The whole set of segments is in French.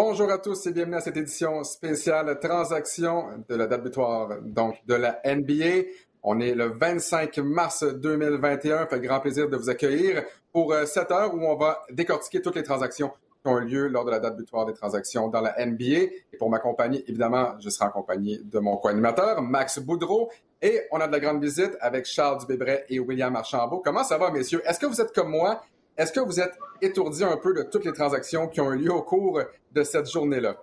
Bonjour à tous et bienvenue à cette édition spéciale transaction de la date butoir donc de la NBA. On est le 25 mars 2021. Fait grand plaisir de vous accueillir pour euh, cette heure où on va décortiquer toutes les transactions qui ont eu lieu lors de la date butoir des transactions dans la NBA. Et pour m'accompagner, évidemment, je serai accompagné de mon co-animateur, Max Boudreau. Et on a de la grande visite avec Charles Dubébret et William Archambault. Comment ça va, messieurs? Est-ce que vous êtes comme moi est-ce que vous êtes étourdi un peu de toutes les transactions qui ont eu lieu au cours de cette journée-là?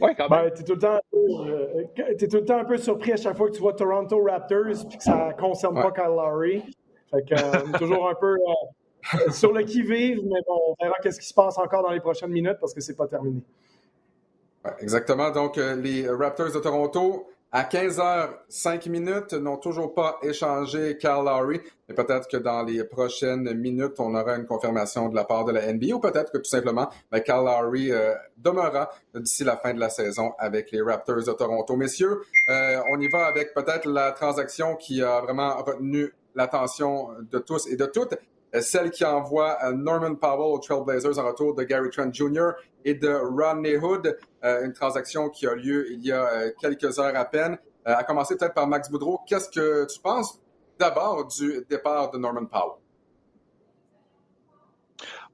Oui, quand même. Ben, tu es, tout le temps euh, tout le temps un peu surpris à chaque fois que tu vois Toronto Raptors et que ça ne concerne pas Kyle Lowry. Fait que, euh, on est toujours un peu euh, sur le qui-vive, mais bon, on verra qu'est-ce qui se passe encore dans les prochaines minutes parce que c'est pas terminé. exactement. Donc, les Raptors de Toronto à 15h05 minutes, n'ont toujours pas échangé Kyle Lowry, mais peut-être que dans les prochaines minutes, on aura une confirmation de la part de la NBA ou peut-être que tout simplement, ben, Kyle Lowry euh, demeurera d'ici la fin de la saison avec les Raptors de Toronto. Messieurs, euh, on y va avec peut-être la transaction qui a vraiment retenu l'attention de tous et de toutes. Euh, celle qui envoie euh, Norman Powell aux Trailblazers en retour de Gary Trent Jr. et de Rodney Hood, euh, une transaction qui a lieu il y a quelques heures à peine. À commencer peut-être par Max Boudreau, qu'est-ce que tu penses d'abord du départ de Norman Powell?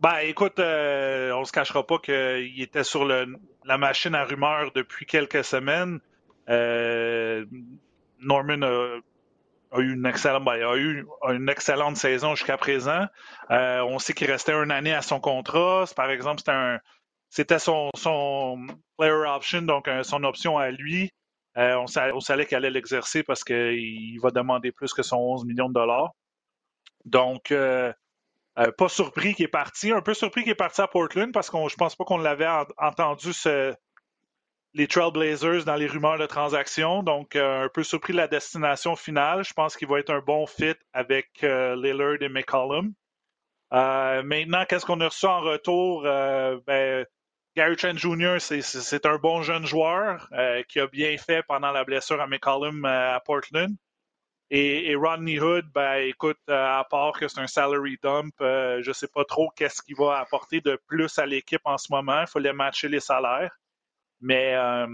Ben, écoute, on ne se cachera pas qu'il était sur la machine à rumeurs depuis quelques semaines. Norman a a eu une excellente, ben, a eu une excellente saison jusqu'à présent. Euh, on sait qu'il restait une année à son contrat. Par exemple, c'était un, c'était son, player option, donc euh, son option à lui. Euh, on, savait, qu'il allait l'exercer parce qu'il va demander plus que son 11 millions de dollars. Donc, pas surpris qu'il est parti. Un peu surpris qu'il est parti à Portland parce que je pense pas qu'on l'avait entendu se, les Trailblazers dans les rumeurs de transaction. Donc, euh, un peu surpris de la destination finale. Je pense qu'il va être un bon fit avec euh, Lillard et McCollum. Euh, maintenant, qu'est-ce qu'on a reçu en retour? Ben, Gary Trent Jr., c'est un bon jeune joueur qui a bien fait pendant la blessure à McCollum à Portland. Et, Rodney Hood, ben, écoute, à part que c'est un salary dump, je ne sais pas trop qu'est-ce qu'il va apporter de plus à l'équipe en ce moment. Il fallait matcher les salaires. Mais euh,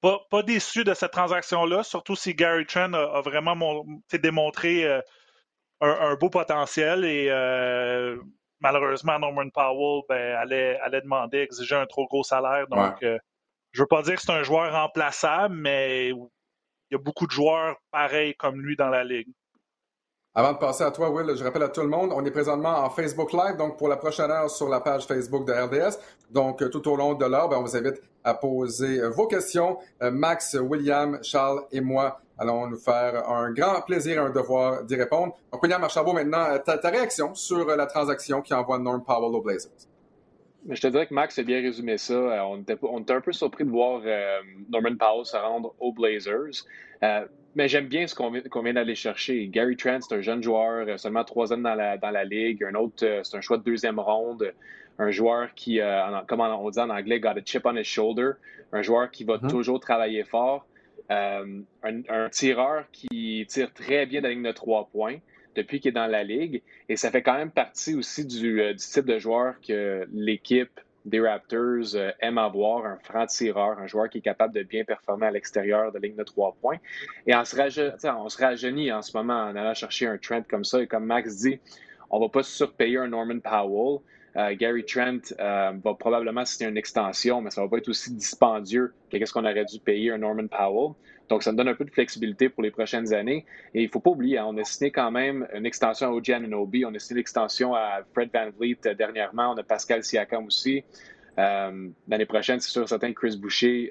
pas, déçu de cette transaction-là, surtout si Gary Trent a, vraiment démontré euh, un, beau potentiel et euh, malheureusement, Norman Powell ben, allait, allait, demander, exiger un trop gros salaire. Donc, je ne veux pas dire que c'est un joueur remplaçable, mais il y a beaucoup de joueurs pareils comme lui dans la ligue. Avant de passer à toi, Will, je rappelle à tout le monde, on est présentement en Facebook Live, donc pour la prochaine heure sur la page Facebook de RDS. Donc, tout au long de l'heure, ben, on vous invite à poser vos questions. Euh, Max, William, Charles et moi allons nous faire un grand plaisir et un devoir d'y répondre. Donc, William Archambault, maintenant, euh, ta, réaction sur la transaction qui envoie Norm Powell aux Blazers? Je te dirais que Max a bien résumé ça. Euh, on était un peu surpris de voir Norman Powell se rendre aux Blazers. Mais j'aime bien ce qu'on vient, d'aller chercher. Gary Trent, c'est un jeune joueur, seulement trois ans dans la, dans la ligue. Un autre, c'est un choix de deuxième ronde un joueur qui, euh, comme on dit en anglais, got a chip on his shoulder, un joueur qui va mm-hmm. toujours travailler fort, euh, un, tireur qui tire très bien dans la ligne de trois points depuis qu'il est dans la ligue. Et ça fait quand même partie aussi du, euh, type de joueur que l'équipe des Raptors aime avoir, un franc tireur, un joueur qui est capable de bien performer à l'extérieur de ligne de trois points. Et on se, on se rajeunit en ce moment en allant chercher un trend comme ça. Et comme Max dit, on ne va pas surpayer un Norman Powell. Euh, Gary Trent euh, va probablement signer une extension, mais ça va pas être aussi dispendieux que ce qu'on aurait dû payer un Norman Powell. Donc, ça nous donne un peu de flexibilité pour les prochaines années. Et il ne faut pas oublier, hein, on a signé quand même une extension à OG Ananobi, on a signé l'extension à Fred Van Vliet euh, dernièrement, on a Pascal Siakam aussi. L'année prochaine, c'est sûr certain Chris Boucher,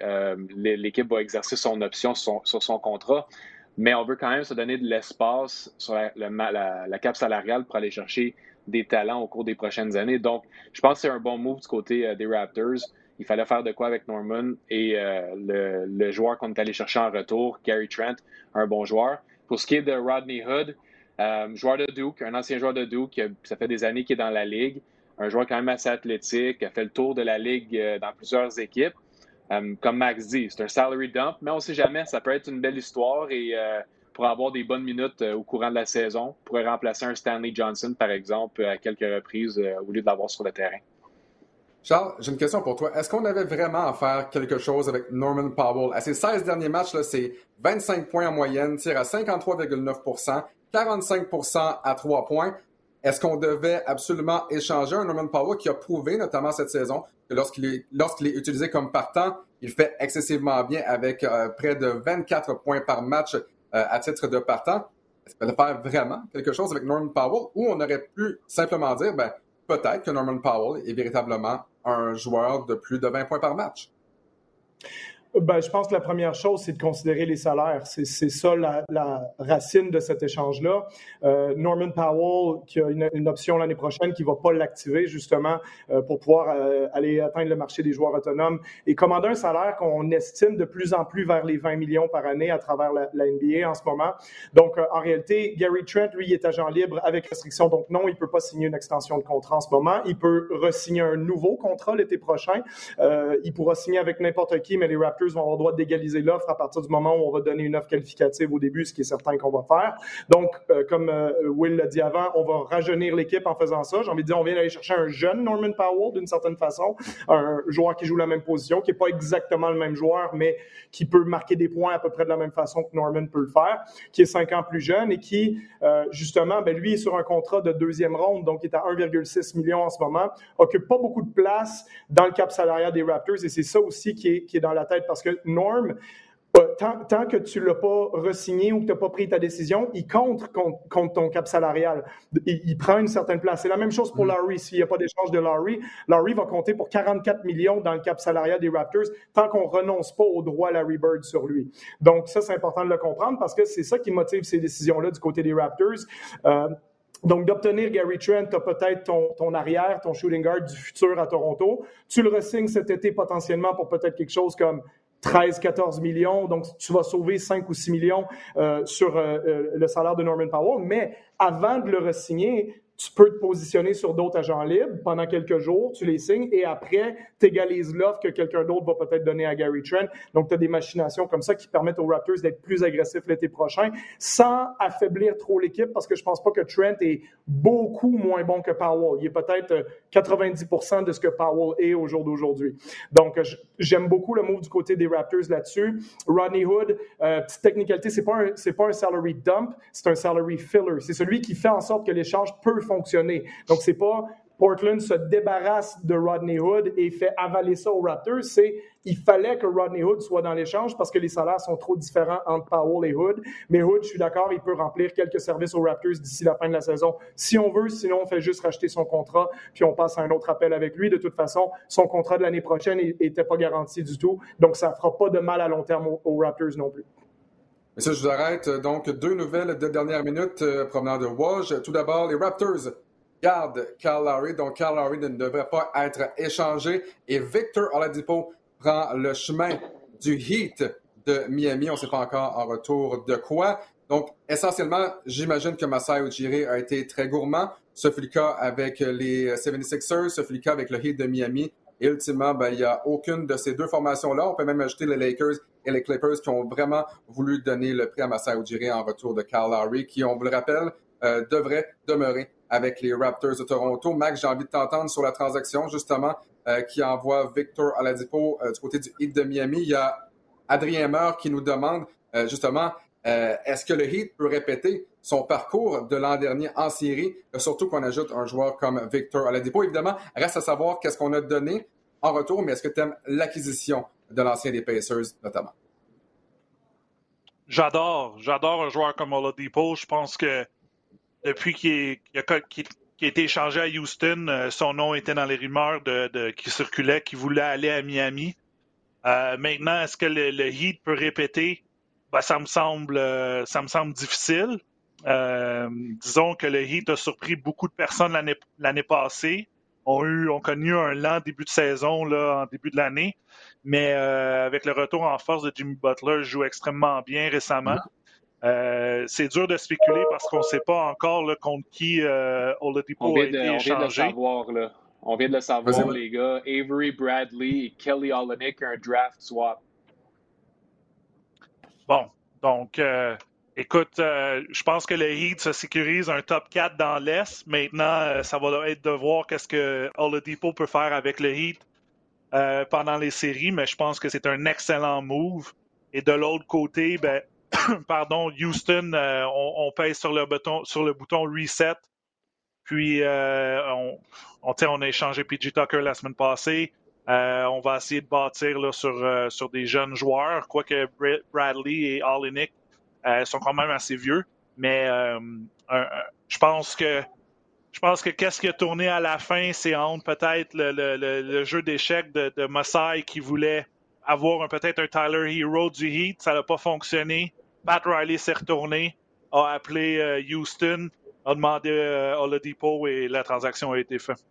l'équipe va exercer son option sur son, contrat. Mais on veut quand même se donner de l'espace sur la, la, la, cap salariale pour aller chercher des talents au cours des prochaines années. Donc, je pense que c'est un bon move du côté euh, des Raptors. Il fallait faire de quoi avec Norman et euh, le, joueur qu'on est allé chercher en retour, Gary Trent, un bon joueur. Pour ce qui est de Rodney Hood, euh, joueur de Duke, un ancien joueur de Duke, ça fait des années qu'il est dans la ligue, un joueur quand même assez athlétique, a fait le tour de la ligue dans plusieurs équipes. comme Max dit, c'est un salary dump, mais on ne sait jamais, ça peut être une belle histoire et pour avoir des bonnes minutes euh, au courant de la saison, pourrait remplacer un Stanley Johnson, par exemple, à quelques reprises, euh, au lieu de l'avoir sur le terrain. Charles, j'ai une question pour toi. Est-ce qu'on avait vraiment à faire quelque chose avec Norman Powell? À ses 16 derniers matchs, c'est 25 points en moyenne, tir à 53,9% 45% à 3 points. Est-ce qu'on devait absolument échanger un Norman Powell qui a prouvé, notamment cette saison, que lorsqu'il est, lorsqu'il est utilisé comme partant, il fait excessivement bien avec euh, près de 24 points par match euh, à titre de partant? Devait faire vraiment quelque chose avec Norman Powell ou on aurait pu simplement dire, ben, peut-être que Norman Powell est véritablement un joueur de plus de 20 points par match. Ben, je pense que la première chose, c'est de considérer les salaires. C'est ça la, racine de cet échange-là. Euh, Norman Powell, qui a une, option l'année prochaine, qui ne va pas l'activer justement euh, pour pouvoir euh, aller atteindre le marché des joueurs autonomes et commander un salaire qu'on estime de plus en plus vers les 20 millions par année à travers la, NBA en ce moment. Donc, en réalité, Gary Trent, lui, est agent libre avec restriction. Donc, non, il ne peut pas signer une extension de contrat en ce moment. Il peut re-signer un nouveau contrat l'été prochain. il pourra signer avec n'importe qui, mais les Raptors vont avoir le droit d'égaliser l'offre à partir du moment où on va donner une offre qualificative au début, ce qui est certain qu'on va faire. Donc, euh, comme euh, Will l'a dit avant, on va rajeunir l'équipe en faisant ça. J'ai envie de dire, on vient d'aller chercher un jeune Norman Powell d'une certaine façon, un joueur qui joue la même position, qui n'est pas exactement le même joueur, mais qui peut marquer des points à peu près de la même façon que Norman peut le faire, qui est cinq ans plus jeune et qui, euh, justement, ben, lui est sur un contrat de deuxième ronde, donc il est à 1,6 million en ce moment, occupe pas beaucoup de place dans le cap salarial des Raptors et c'est ça aussi qui est dans la tête parce que Norm, euh, tant, que tu ne l'as pas resigné ou que tu n'as pas pris ta décision, il compte contre, ton cap salarial. Il, prend une certaine place. C'est la même chose pour mm. Larry. S'il n'y a pas d'échange de Larry, Larry va compter pour 44 millions dans le cap salarial des Raptors tant qu'on ne renonce pas au droit Larry Bird sur lui. Donc ça, c'est important de le comprendre parce que c'est ça qui motive ces décisions-là du côté des Raptors. Euh, donc, d'obtenir Gary Trent, tu as peut-être ton, ton, arrière, ton shooting guard du futur à Toronto. Tu le resignes cet été potentiellement pour peut-être quelque chose comme 13-14 millions. Donc, tu vas sauver 5 ou 6 millions euh, sur euh, euh, le salaire de Norman Powell. Mais avant de le resigner, tu peux te positionner sur d'autres agents libres pendant quelques jours, tu les signes et après, tu égalises l'offre que quelqu'un d'autre va peut-être donner à Gary Trent. Donc, tu as des machinations comme ça qui permettent aux Raptors d'être plus agressifs l'été prochain sans affaiblir trop l'équipe parce que je pense pas que Trent est beaucoup moins bon que Powell. Il est peut-être 90% euh, de ce que Powell est au jour d'aujourd'hui. Donc, j'aime beaucoup le move du côté des Raptors là-dessus. Rodney Hood, euh, petite technicalité, c'est pas c'est pas un salary dump, c'est un salary filler. C'est celui qui fait en sorte que l'échange peut fonctionner. Donc, c'est pas Portland se débarrasse de Rodney Hood et fait avaler ça aux Raptors, c'est il fallait que Rodney Hood soit dans l'échange parce que les salaires sont trop différents entre Powell et Hood. Mais Hood, je suis d'accord, il peut remplir quelques services aux Raptors d'ici la fin de la saison si on veut. Sinon, on fait juste racheter son contrat puis on passe à un autre appel avec lui. De toute façon, son contrat de l'année prochaine n'était pas garanti du tout. Donc, ça ne fera pas de mal à long terme aux, Raptors non plus. Monsieur, je vous arrête. Donc, deux nouvelles de dernière minute euh, provenant de Woj. Tout d'abord, les Raptors garde Cal Lowry, donc Cal Lowry ne devrait pas être échangé. Et Victor Oladipo prend le chemin du Heat de Miami. On ne sait pas encore en retour de quoi. Donc, essentiellement, j'imagine que Masai Ujiri a été très gourmand. Ce fut le cas avec les 76ers, ce fut le cas avec le Heat de Miami. Et ultimement, ben, il n'y a aucune de ces deux formations-là. On peut même ajouter les Lakers et les Clippers qui ont vraiment voulu donner le prix à Masai Ujiri en retour de Cal Lowry, qui, on vous le rappelle, euh, devrait demeurer avec les Raptors de Toronto. Max, j'ai envie de t'entendre sur la transaction, justement, euh, qui envoie Victor Aladipo euh, du côté du Heat de Miami. Il y a Adrien Meur qui nous demande, euh, justement, est-ce que le Heat peut répéter son parcours de l'an dernier en série, surtout qu'on ajoute un joueur comme Victor Aladipo. Évidemment, reste à savoir qu'est-ce qu'on a donné en retour, mais est-ce que tu aimes l'acquisition de l'ancien des Pacers, notamment? J'adore, j'adore un joueur comme Oladipo. Je pense que depuis qu'il a, été échangé à Houston, euh, son nom était dans les rumeurs qui circulaient, qu'il voulait aller à Miami. Euh, maintenant, est-ce que le, Heat peut répéter? Ben, ça me semble euh, ça me semble difficile. disons que le Heat a surpris beaucoup de personnes l'année passée. On eu, ont connu un lent début de saison là, en début de l'année, mais avec le retour en force de Jimmy Butler, joue extrêmement bien récemment. Euh, c'est dur de spéculer parce qu'on ne sait pas encore là, contre qui euh, Oladipo a été échangé. On vient de le savoir, là. On vient de le savoir, les gars. Avery Bradley et Kelly Olenek, un draft swap. Bon, donc, euh, Écoute, je pense que le Heat se sécurise un top 4 dans l'Est. Maintenant, ça va être de voir qu'est-ce que Oladipo peut faire avec le Heat pendant les séries, mais je pense que c'est un excellent move. Et de l'autre côté, ben, pardon, Houston, on, on, pèse sur le bouton, reset puis, euh, on, a échangé PG Tucker la semaine passée. Euh, on va essayer de bâtir sur, euh, des jeunes joueurs, quoique Bradley et Olenek sont quand même assez vieux. Mais je pense que je pense que qu'est-ce qui a tourné à la fin, c'est entre peut-être le, jeu d'échecs de, de qui voulait avoir peut-être un Tyler Hero du Heat. Ça n'a pas fonctionné. Pat Riley s'est retourné, a appelé Houston a demandé euh, Oladipo et la transaction a été faite.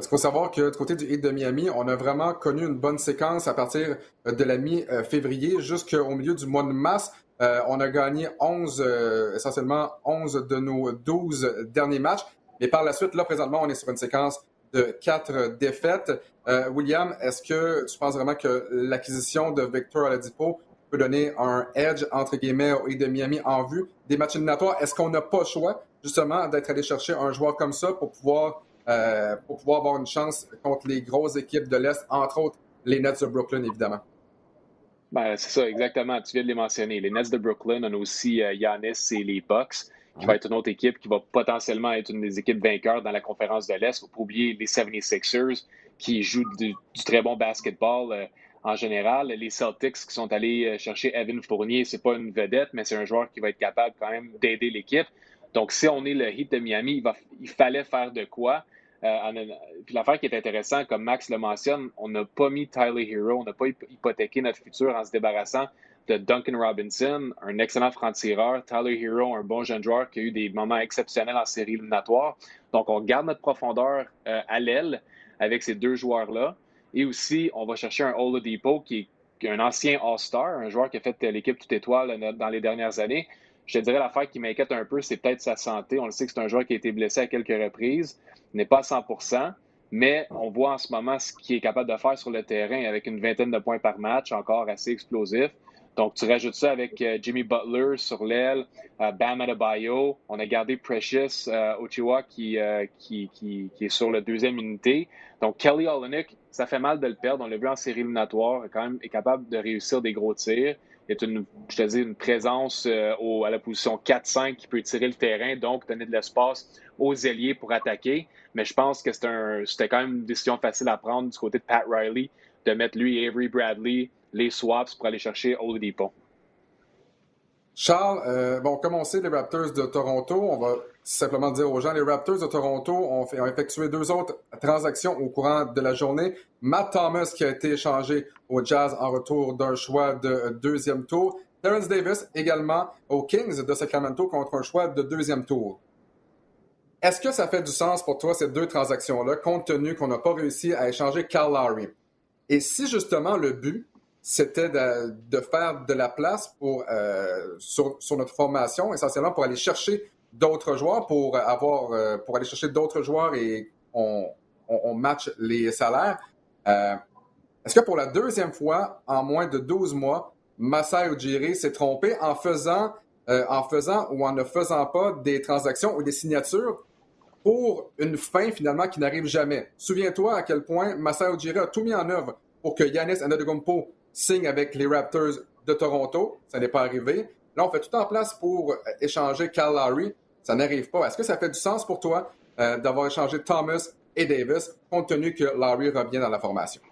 Il faut savoir que du côté du Heat de Miami, on a vraiment connu une bonne séquence à partir euh, de la mi-février jusqu'au milieu du mois de mars. Euh, on a gagné 11, essentiellement 11 de nos 12 derniers matchs. Mais par la suite, là, présentement, on est sur une séquence de quatre défaites. William, est-ce que tu penses vraiment que l'acquisition de Victor Oladipo peut donner un edge, entre guillemets, au de Miami en vue des matchs éliminatoires. Est-ce qu'on n'a pas le choix, justement, d'être allé chercher un joueur comme ça pour pouvoir, euh, pour pouvoir avoir une chance contre les grosses équipes de l'Est, entre autres les Nets de Brooklyn, évidemment? Ben, c'est ça, exactement. Tu viens de les mentionner. Les Nets de Brooklyn, on a aussi euh, Giannis et les Bucks, qui va être une autre équipe qui va potentiellement être une des équipes vainqueurs dans la conférence de l'Est. Il ne faut pas oublier les 76ers qui jouent du, très bon basketball. En général. Les Celtics qui sont allés euh, chercher Evan Fournier, c'est pas une vedette, mais c'est un joueur qui va être capable quand même d'aider l'équipe. Donc, si on est le Heat de Miami, il fallait faire de quoi. Euh, puis l'affaire qui est intéressante, comme Max le mentionne, on n'a pas mis Tyler Hero, on n'a pas hypothéqué notre futur en se débarrassant de Duncan Robinson, un excellent franc-tireur. Tyler Hero, un bon jeune joueur qui a eu des moments exceptionnels en série éliminatoire. Donc, on garde notre profondeur euh, à l'aile avec ces deux joueurs-là. Et aussi, on va chercher un Oladipo qui est un ancien All-Star, un joueur qui a fait l'équipe toute étoile dans les dernières années. Je te dirais l'affaire qui m'inquiète un peu, c'est peut-être sa santé. On le sait que c'est un joueur qui a été blessé à quelques reprises, n'est pas à 100% mais on voit en ce moment ce qu'il est capable de faire sur le terrain avec une vingtaine de points par match, encore assez explosif. Donc, tu rajoutes ça avec euh, Jimmy Butler sur l'aile, euh, Bam Adebayo. On a gardé Precious euh, Ochiwa qui, qui, est sur la deuxième unité. Donc, Kelly Olynyk, ça fait mal de le perdre. On l'a vu en série éliminatoire, quand même est capable de réussir des gros tirs. Il est une, je dis, une présence au, à la position 4-5 qui peut tirer le terrain, donc donner de l'espace aux ailiers pour attaquer. Mais je pense que c'était quand même une décision facile à prendre du côté de Pat Riley de mettre lui Avery Bradley les swaps pour aller chercher Oladipo. Charles, euh, bon, comme on sait, les Raptors de Toronto, on va simplement dire aux gens, les Raptors de Toronto ont, effectué deux autres transactions au courant de la journée. Matt Thomas qui a été échangé au Jazz en retour d'un choix de deuxième tour. Terrence Davis également aux Kings de Sacramento contre un choix de deuxième tour. Est-ce que ça fait du sens pour toi, ces deux transactions-là, compte tenu qu'on n'a pas réussi à échanger Carl Lowry? Et si justement le but, c'était de, faire de la place pour, euh, sur, notre formation, essentiellement pour aller chercher d'autres joueurs, pour avoir, euh, pour aller chercher d'autres joueurs et on, on, match les salaires. Euh, est-ce que pour la deuxième fois en moins de 12 mois, Masai Ujiri s'est trompé en faisant, en faisant ou en ne faisant pas des transactions ou des signatures pour une fin finalement qui n'arrive jamais? Souviens-toi à quel point Masai Ujiri a tout mis en œuvre pour que Yanis Antetokounmpo signe avec les Raptors de Toronto. Ça n'est pas arrivé. Là, on fait tout en place pour euh, échanger Cal Lowry. Ça n'arrive pas. Est-ce que ça fait du sens pour toi euh, d'avoir échangé Thomas et Davis, compte tenu que Lowry revient dans la formation?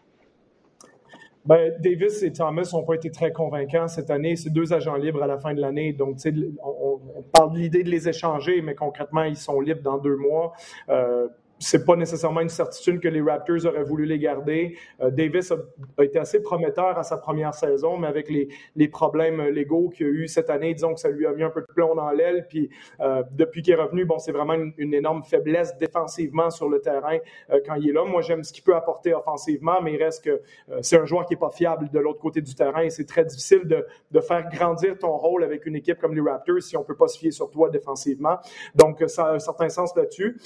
Ben, Davis et Thomas n'ont pas été très convaincants cette année. C'est deux agents libres à la fin de l'année. Donc, on, on, parle de l'idée de les échanger, mais concrètement, ils sont libres dans deux mois. Euh, c'est pas nécessairement une certitude que les Raptors auraient voulu les garder. Euh, Davis a, été assez prometteur à sa première saison, mais avec les, les problèmes légaux qu'il a eu cette année, disons que ça lui a mis un peu de plomb dans l'aile. Puis euh, depuis qu'il est revenu, bon, c'est vraiment une, énorme faiblesse défensivement sur le terrain euh, quand il est là. Moi, j'aime ce qu'il peut apporter offensivement, mais il reste que c'est un joueur qui est pas fiable de l'autre côté du terrain et c'est très difficile de, de, faire grandir ton rôle avec une équipe comme les Raptors si on peut pas se fier sur toi défensivement. Donc, ça a un certain sens là-dessus.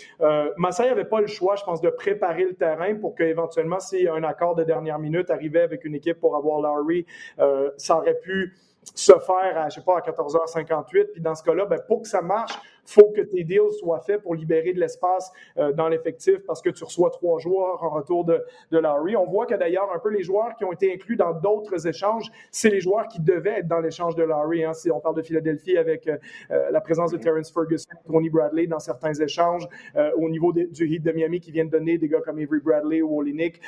Massaï avait pas le choix, je pense, de préparer le terrain pour qu'éventuellement, si un accord de dernière minute arrivait avec une équipe pour avoir Larry, euh, ça aurait pu se faire à, je sais pas, à 14h58. Puis dans ce cas-là, ben, pour que ça marche, faut que tes deals soient faits pour libérer de l'espace euh, dans l'effectif parce que tu reçois trois joueurs en retour de, de Larry. On voit que d'ailleurs, un peu les joueurs qui ont été inclus dans d'autres échanges, c'est les joueurs qui devaient être dans l'échange de Larry. Hein. Si on parle de Philadelphie avec euh, euh, la présence de Terrence Ferguson, Tony Bradley dans certains échanges, au niveau du Heat de Miami qui vient de donner des gars comme Avery Bradley ou Olinik,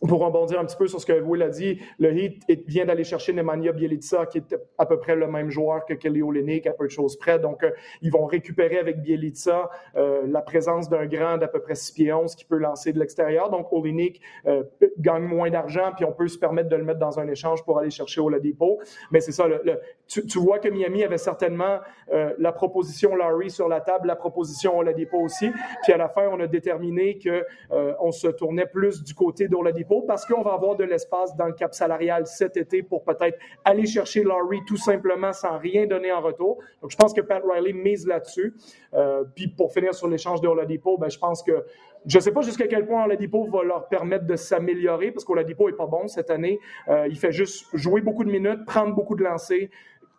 pour rebondir un petit peu sur ce que Will a dit, le Heat vient d'aller chercher Nemanja Bielica, qui est à peu près le même joueur que Kelly Olynyk, à peu de choses près. Donc, euh, ils vont récupérer avec Bielica euh, la présence d'un grand d'à peu près 6 pieds 11 qui peut lancer de l'extérieur. Donc, Olynyk euh, gagne moins d'argent, puis on peut se permettre de le mettre dans un échange pour aller chercher Oladipo. Mais c'est ça, tu, vois que Miami avait certainement la proposition Larry sur la table, la proposition Oladipo aussi. Puis à la fin, on a déterminé que on se tournait plus du côté d'Oladipo parce qu'on va avoir de l'espace dans le cap salarial cet été pour peut-être aller chercher Laurie tout simplement sans rien donner en retour. Donc, je pense que Pat Riley mise là-dessus. Euh, puis pour finir sur l'échange de Oladipo, ben, je pense que je ne sais pas jusqu'à quel point Oladipo va leur permettre de s'améliorer parce qu'Oladipo n'est pas bon cette année. Euh, il fait juste jouer beaucoup de minutes, prendre beaucoup de lancers,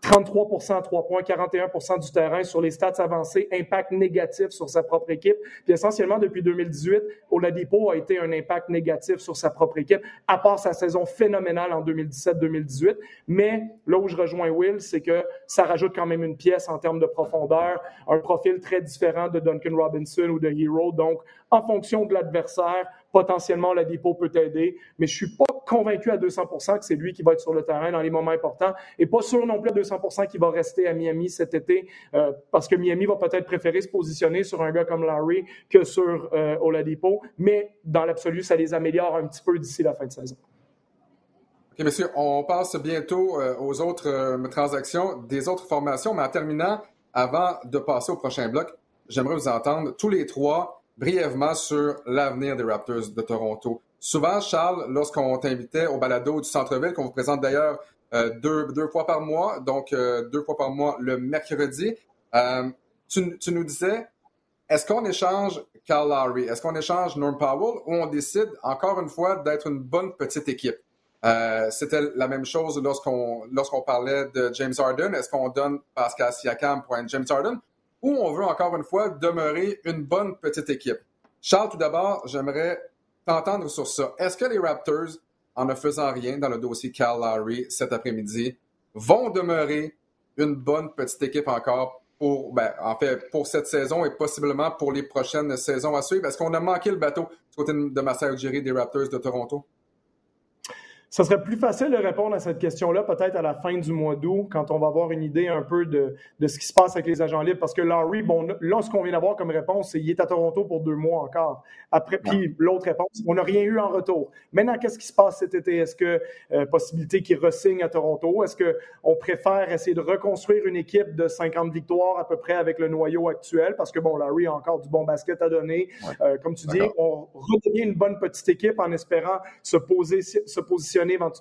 33% à 3 points, 41% du terrain sur les stats avancés, impact négatif sur sa propre équipe. Puis essentiellement, depuis 2018, Oladipo a été un impact négatif sur sa propre équipe, à part sa saison phénoménale en 2017-2018. Mais là où je rejoins Will, c'est que ça rajoute quand même une pièce en termes de profondeur, un profil très différent de Duncan Robinson ou de Hero. Donc, en fonction de l'adversaire, potentiellement la dépôt peut aider, mais je suis pas convaincu à 200% que c'est lui qui va être sur le terrain dans les moments importants et pas sûr non plus à 200% qu'il va rester à Miami cet été euh, parce que Miami va peut-être préférer se positionner sur un gars comme Larry que sur euh, Oladipo, mais dans l'absolu, ça les améliore un petit peu d'ici la fin de saison. OK, monsieur, on passe bientôt euh, aux autres euh, transactions des autres formations, mais en terminant, avant de passer au prochain bloc, j'aimerais vous entendre tous les trois brièvement sur l'avenir des Raptors de Toronto. Souvent, Charles, lorsqu'on t'invitait au balado du centre-ville, qu'on vous présente d'ailleurs euh, deux, deux, fois par mois, donc euh, deux fois par mois le mercredi, euh, tu, nous disais, est-ce qu'on échange Carl Lowry, est-ce qu'on échange Norm Powell ou on décide encore une fois d'être une bonne petite équipe? C'était la même chose lorsqu'on lorsqu'on parlait de James Harden. Est-ce qu'on donne Pascal Siakam pour un James Harden ou on veut encore une fois demeurer une bonne petite équipe. Charles, tout d'abord, j'aimerais t'entendre sur ça. Est-ce que les Raptors, en ne faisant rien dans le dossier Cal Lowry cet après-midi, vont demeurer une bonne petite équipe encore pour, ben, pour cette saison et possiblement pour les prochaines saisons à suivre? Est-ce qu'on a manqué le bateau du côté de Marcel Ujiri des Raptors de Toronto? Ça serait plus facile de répondre à cette question-là peut-être à la fin du mois d'août, quand on va avoir une idée un peu de, de, ce qui se passe avec les agents libres. Parce que Larry, bon, là, ce qu'on vient d'avoir comme réponse, c'est qu'il est à Toronto pour deux mois encore. Après, puis l'autre réponse, on n'a rien eu en retour. Maintenant, qu'est-ce qui se passe cet été? Est-ce que euh, possibilité qu'il ressigne à Toronto? Est-ce qu'on préfère essayer de reconstruire une équipe de 50 victoires à peu près avec le noyau actuel? Parce que, bon, Larry a encore du bon basket à donner. Euh, comme tu dis, on redevient une bonne petite équipe en espérant se, poser, se positionner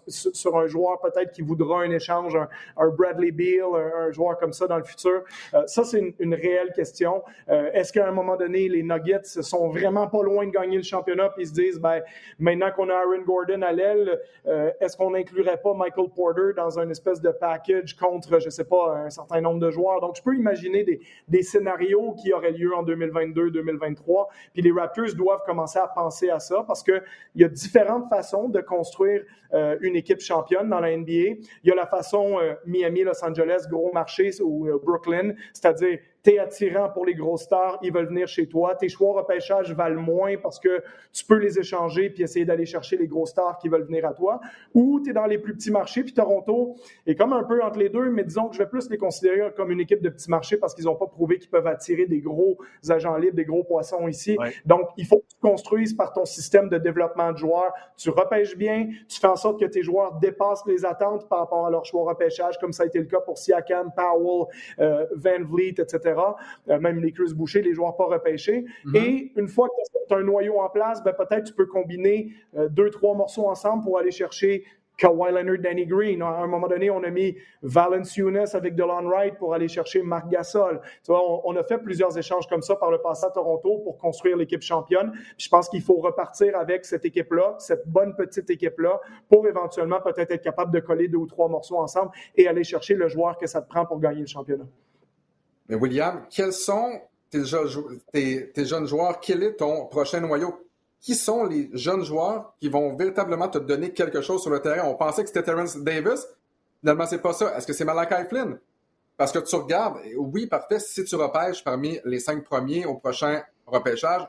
sur un joueur peut-être qui voudra un échange, un, Bradley Beal, un, joueur comme ça dans le futur? Euh, ça, c'est une, réelle question. Euh, est-ce qu'à un moment donné, les Nuggets sont vraiment pas loin de gagner le championnat et ils se disent, ben, maintenant qu'on a Aaron Gordon à l'aile, euh, est-ce qu'on n'inclurait pas Michael Porter dans un espèce de package contre, je sais pas, un certain nombre de joueurs? Donc, je peux imaginer des, des scénarios qui auraient lieu en 2022-2023. Puis les Raptors doivent commencer à penser à ça parce qu'il y a différentes façons de construire euh, une équipe championne dans la NBA. Il y a la façon euh, Miami, Los Angeles, gros marché ou euh, Brooklyn, c'est-à-dire t'es attirant pour les grosses stars, ils veulent venir chez toi. Tes choix repêchage valent moins parce que tu peux les échanger puis essayer d'aller chercher les grosses stars qui veulent venir à toi. Ou tu es dans les plus petits marchés, puis Toronto est comme un peu entre les deux, mais disons que je vais plus les considérer comme une équipe de petits marchés parce qu'ils n'ont pas prouvé qu'ils peuvent attirer des gros agents libres, des gros poissons ici. Donc, il faut que tu construises par ton système de développement de joueurs. Tu repêches bien, tu fais en sorte que tes joueurs dépassent les attentes par rapport à leur choix repêchage, comme ça a été le cas pour Siakam, Powell, euh, Van Vliet, etc. Euh, même les Cruz Boucher, les joueurs pas repêchés. Mm-hmm. Et une fois que tu as un noyau en place, ben, peut-être tu peux combiner euh, deux, trois morceaux ensemble pour aller chercher Kawhi Leonard, Danny Green. À un moment donné, on a mis Valence Younes avec Delon Wright pour aller chercher Marc Gasol. Tu vois, on, a fait plusieurs échanges comme ça par le passé à Toronto pour construire l'équipe championne. je pense qu'il faut repartir avec cette équipe-là, cette bonne petite équipe-là, pour éventuellement peut-être être capable de coller deux ou trois morceaux ensemble et aller chercher le joueur que ça te prend pour gagner le championnat. Mais William, quels sont tes jeunes joueurs? Quel est ton prochain noyau? Qui sont les jeunes joueurs qui vont véritablement te donner quelque chose sur le terrain? On pensait que c'était Terrence Davis. Finalement, c'est pas ça. Est-ce que c'est Malachi Flynn? Parce que tu regardes, oui, parfait, si tu repêches parmi les cinq premiers au prochain repêchage,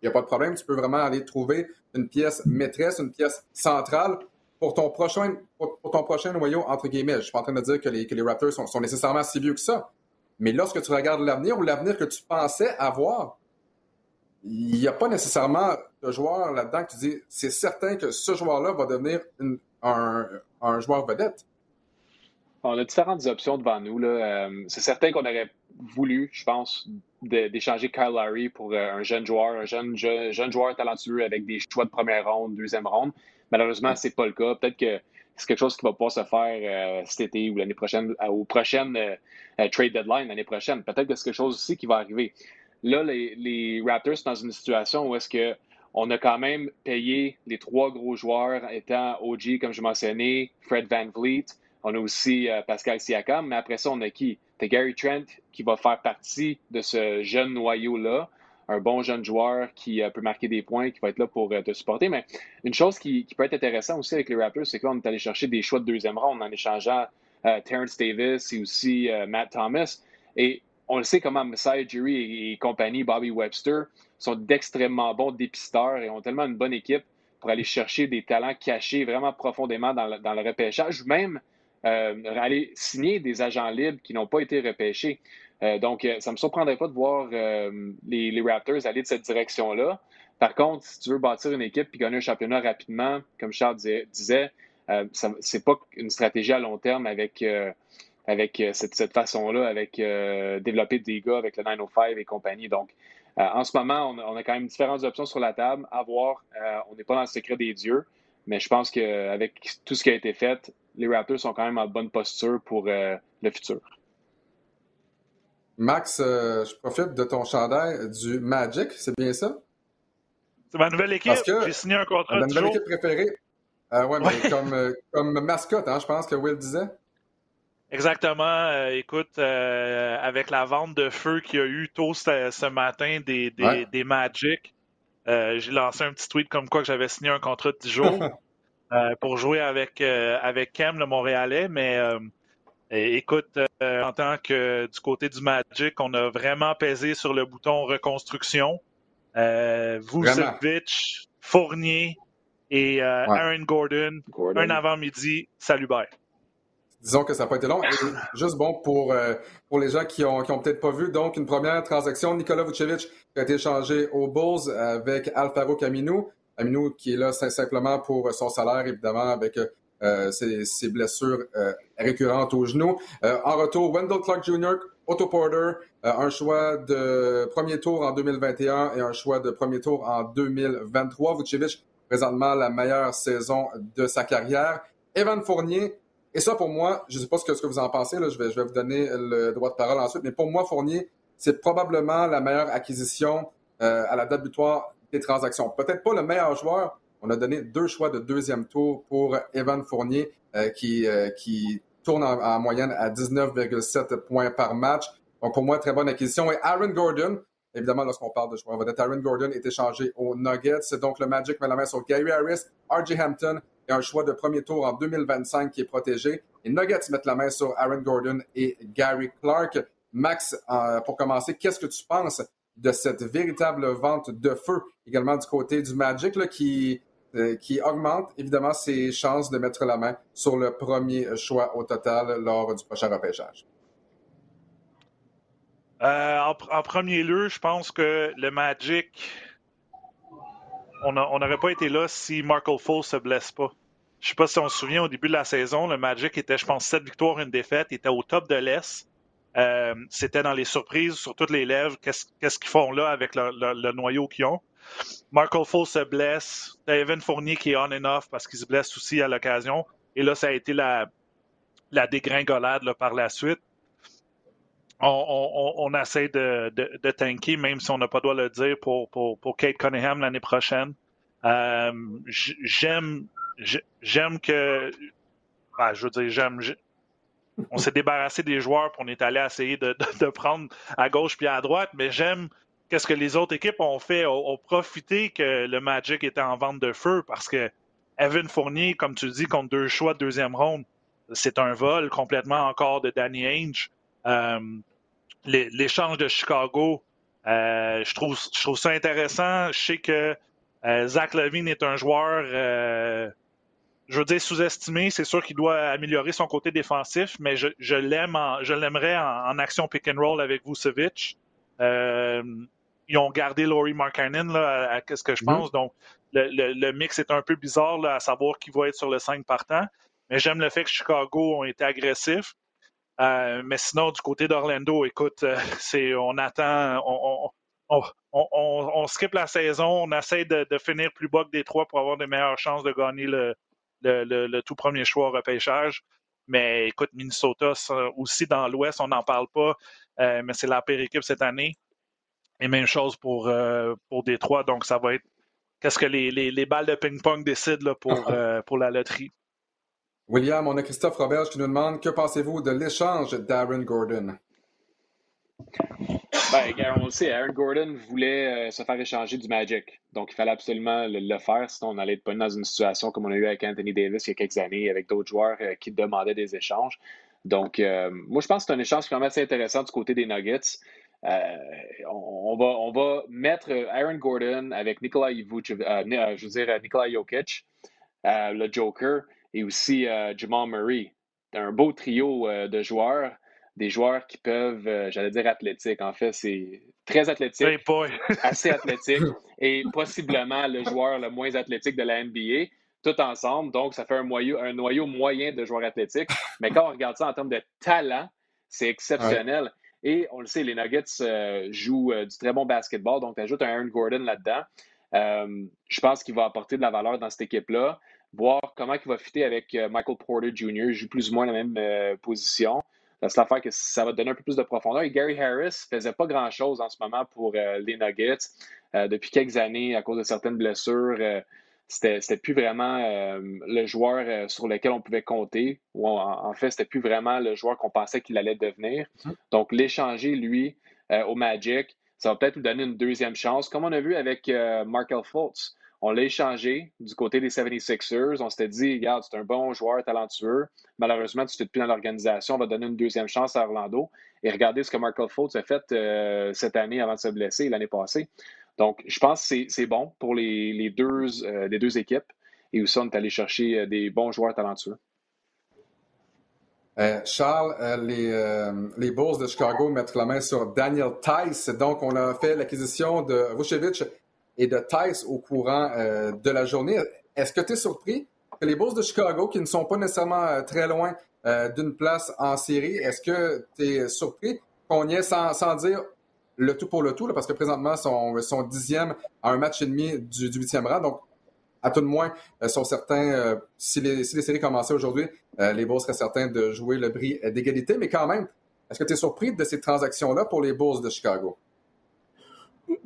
il n'y a pas de problème. Tu peux vraiment aller trouver une pièce maîtresse, une pièce centrale pour ton prochain, pour, ton prochain noyau, entre guillemets. Je suis pas en train de dire que les, que les Raptors sont, sont nécessairement si vieux que ça. Mais lorsque tu regardes l'avenir ou l'avenir que tu pensais avoir, il n'y a pas nécessairement de joueur là-dedans que tu dis c'est certain que ce joueur-là va devenir un, joueur vedette. On a différentes options devant nous. Euh, c'est certain qu'on aurait voulu, je pense, d'échanger Kyle Lowry pour euh, un jeune joueur, un jeune, joueur talentueux avec des choix de première ronde, deuxième ronde. Malheureusement, c'est pas le cas. Peut-être que c'est quelque chose qui va pas se faire euh, cet été ou l'année prochaine, aux prochaines trade deadline l'année prochaine. Peut-être que c'est quelque chose aussi qui va arriver. Là, les, Raptors sont dans une situation où est-ce que on a quand même payé les trois gros joueurs étant OG, comme je mentionnais, Fred Van Vliet. On a aussi euh, Pascal Siakam, mais après ça, on a qui? C'est Gary Trent qui va faire partie de ce jeune noyau-là. Un bon jeune joueur qui euh, peut marquer des points, qui va être là pour euh, te supporter. Mais une chose qui, peut être intéressante aussi avec les Raptors, c'est qu'on est allé chercher des choix de deuxième ronde en échangeant Terrence Davis et aussi Matt Thomas. Et on le sait comment Messiah Jury et, compagnie, Bobby Webster, sont d'extrêmement bons dépisteurs et ont tellement une bonne équipe pour aller chercher des talents cachés vraiment profondément dans le, dans le repêchage, ou même euh, aller signer des agents libres qui n'ont pas été repêchés. Euh, donc, euh, ça ne me surprendrait pas de voir les, Raptors aller de cette direction-là. Par contre, si tu veux bâtir une équipe et gagner un championnat rapidement, comme Charles disait, disait c'est pas une stratégie à long terme avec avec euh, cette, façon-là, avec euh, développer des gars avec le 905 et compagnie. Donc, euh, en ce moment, on, a quand même différentes options sur la table à voir. on n'est pas dans le secret des dieux, mais je pense qu'avec tout ce qui a été fait, les Raptors sont quand même en bonne posture pour le futur. Max, je profite de ton chandail du Magic, c'est bien ça? C'est ma nouvelle équipe. J'ai signé un contrat. Ma nouvelle équipe préférée. oui, mais comme, comme mascotte, hein, je pense que Will disait. Exactement. Euh, écoute, euh, avec la vente de feu qu'il y a eu tôt ce, matin des, des, Magic, euh, j'ai lancé un petit tweet comme quoi que j'avais signé un contrat de 10 jours pour jouer avec, avec Kem, le Montréalais. Mais écoute, en tant que du côté du Magic, on a vraiment pesé sur le bouton reconstruction. Vucevic, Fournier et Aaron Gordon, Gordon, un avant-midi. Salut, bye disons que ça n'a pas été long. juste bon pour, euh, pour les gens qui ont, qui ont peut-être pas vu, donc une première transaction, Nikola Vucevic qui a été échangé aux Bulls avec Alfaro Camino. Camino qui est là simplement pour son salaire, évidemment, avec euh, ses, blessures euh, récurrentes au genou. en retour, Wendell Clark Jr., Otto Porter, un choix de premier tour en 2021 et un choix de premier tour en 2023. Vucevic, présentement, la meilleure saison de sa carrière. Evan Fournier, et ça, pour moi, je ne sais pas ce que, ce que vous en pensez, là, je, vais, je vais vous donner le droit de parole ensuite, mais pour moi, Fournier, c'est probablement la meilleure acquisition euh, à la date butoir des transactions. Peut-être pas le meilleur joueur. On a donné deux choix de deuxième tour pour Evan Fournier, euh, qui, euh, qui tourne en, moyenne à 19,7 points par match. Donc, pour moi, très bonne acquisition. Et Aaron Gordon, évidemment, lorsqu'on parle de joueurs vedette, Aaron Gordon est échangé aux Nuggets. Donc, le Magic met la main sur Gary Harris, R.J. Hampton et un choix de premier tour en 2025 qui est protégé. Les Nuggets mettent la main sur Aaron Gordon et Gary Clark. Max, euh, pour commencer, qu'est-ce que tu penses de cette véritable vente de feu également du côté du Magic qui, euh, qui augmente évidemment ses chances de mettre la main sur le premier choix au total lors du prochain repêchage? Euh, en, premier lieu, je pense que le Magic on n'aurait pas été là si Marco Fultz se blesse pas. Je sais pas si on se souvient, au début de la saison, le Magic était, je pense, sept victoires, une défaite. Il était au top de l'Est. Euh, c'était dans les surprises sur toutes les lèvres. Qu'est-ce qu'ils font là avec le, noyau qu'ils ont? Marco Fultz se blesse. Evan Fournier qui est on and off parce qu'il se blesse aussi à l'occasion. Et là, ça a été la dégringolade par la suite. On, essaie de, de, tanker, même si on n'a pas droit le dire, pour, pour, pour Kate Cunningham l'année prochaine. Euh, j'aime j'aime que ben, je veux dire, j'aime on s'est débarrassé des joueurs, puis on est allé essayer de, de, prendre à gauche puis à droite, mais j'aime qu'est-ce que les autres équipes ont fait, ont, profité que le Magic était en vente de feu parce que Evan Fournier, comme tu dis, contre deux choix de deuxième ronde, c'est un vol complètement encore de Danny Ainge. Euh, l'échange de Chicago, euh, je, trouve, je trouve ça intéressant. Je sais que euh, Zach Levine est un joueur je veux dire sous-estimé. C'est sûr qu'il doit améliorer son côté défensif, mais je, je l'aime, je l'aimerais en, action pick and roll avec Vucevic. Euh, ils ont gardé Laurie Markkanen là, à, à, ce que je pense? Mm-hmm. Donc, le, le, mix est un peu bizarre là, à savoir qui va être sur le 5 partant. Mais j'aime le fait que Chicago ont été agressifs. Euh, mais sinon, du côté d'Orlando, écoute, euh, c'est on attend, on, on, on, on, skip la saison, on essaie de, de, finir plus bas que des trois pour avoir de meilleures chances de gagner le, le, tout premier choix au repêchage. Mais écoute, Minnesota aussi dans l'Ouest, on n'en parle pas, euh, mais c'est la pire équipe cette année. Et même chose pour, pour Détroit. Donc, ça va être qu'est-ce que les, les, balles de ping-pong décident pour, euh, pour la loterie. William, on a Christophe Robert qui nous demande que pensez-vous de l'échange d'Aaron Gordon? Ben, on le sait, Aaron Gordon voulait euh, se faire échanger du Magic. Donc, il fallait absolument le, faire, sinon on allait être pas dans une situation comme on a eu avec Anthony Davis il y a quelques années, avec d'autres joueurs euh, qui demandaient des échanges. Donc, euh, moi, je pense que c'est un échange quand même assez intéressant du côté des Nuggets. on, va, on va mettre Aaron Gordon avec Jokic, le Joker, et aussi Jamal Murray. Un beau trio de joueurs des joueurs qui peuvent, euh, j'allais dire athlétiques. En fait, c'est très athlétique, assez athlétique et possiblement le joueur le moins athlétique de la NBA, tout ensemble. Donc, ça fait un, noyau, un noyau moyen de joueurs athlétiques. Mais quand on regarde ça en termes de talent, c'est exceptionnel. Et on le sait, les Nuggets euh, jouent euh, du très bon basketball. Donc, tu ajoutes un Aaron Gordon là-dedans. je pense qu'il va apporter de la valeur dans cette équipe-là. Voir comment il va fitter avec Michael Porter Jr. Il joue plus ou moins la même position. C'est l'affaire que ça va donner un peu plus de profondeur. Et Gary Harris ne faisait pas grand-chose en ce moment pour euh, les Nuggets. Euh, depuis quelques années, à cause de certaines blessures, euh, c'était, c'était plus vraiment le joueur sur lequel on pouvait compter. Ou en, fait, c'était plus vraiment le joueur qu'on pensait qu'il allait devenir. Mm-hmm. Donc, l'échanger, lui, au Magic, ça va peut-être lui donner une deuxième chance, comme on a vu avec Markel Fultz. On l'a échangé du côté des 76ers. On s'était dit, regarde, c'est un bon joueur talentueux. Malheureusement, tu ne fais plus dans l'organisation. On va donner une deuxième chance à Orlando. Et regardez ce que Markel Fultz a fait euh, cette année avant de se blesser l'année passée. Donc, je pense que c'est bon pour les, deux, euh, les deux équipes. Et aussi, on est allé chercher euh, des bons joueurs talentueux. Charles, les, les Bulls de Chicago mettent la main sur Daniel Tice. Donc, on a fait l'acquisition de Vucevic et de Tice au courant euh, de la journée. Est-ce que tu es surpris que les Bulls de Chicago, qui ne sont pas nécessairement euh, très loin euh, d'une place en série, est-ce que tu es surpris qu'on y ait, sans, dire le tout pour le tout, parce que présentement, sont, sont dixième à un match et demi du, huitième rang. Donc, à tout de moins, sont certains, si, les, si les séries commençaient aujourd'hui, les Bulls seraient certains de jouer le bris d'égalité. Mais quand même, est-ce que tu es surpris de ces transactions-là pour les Bulls de Chicago?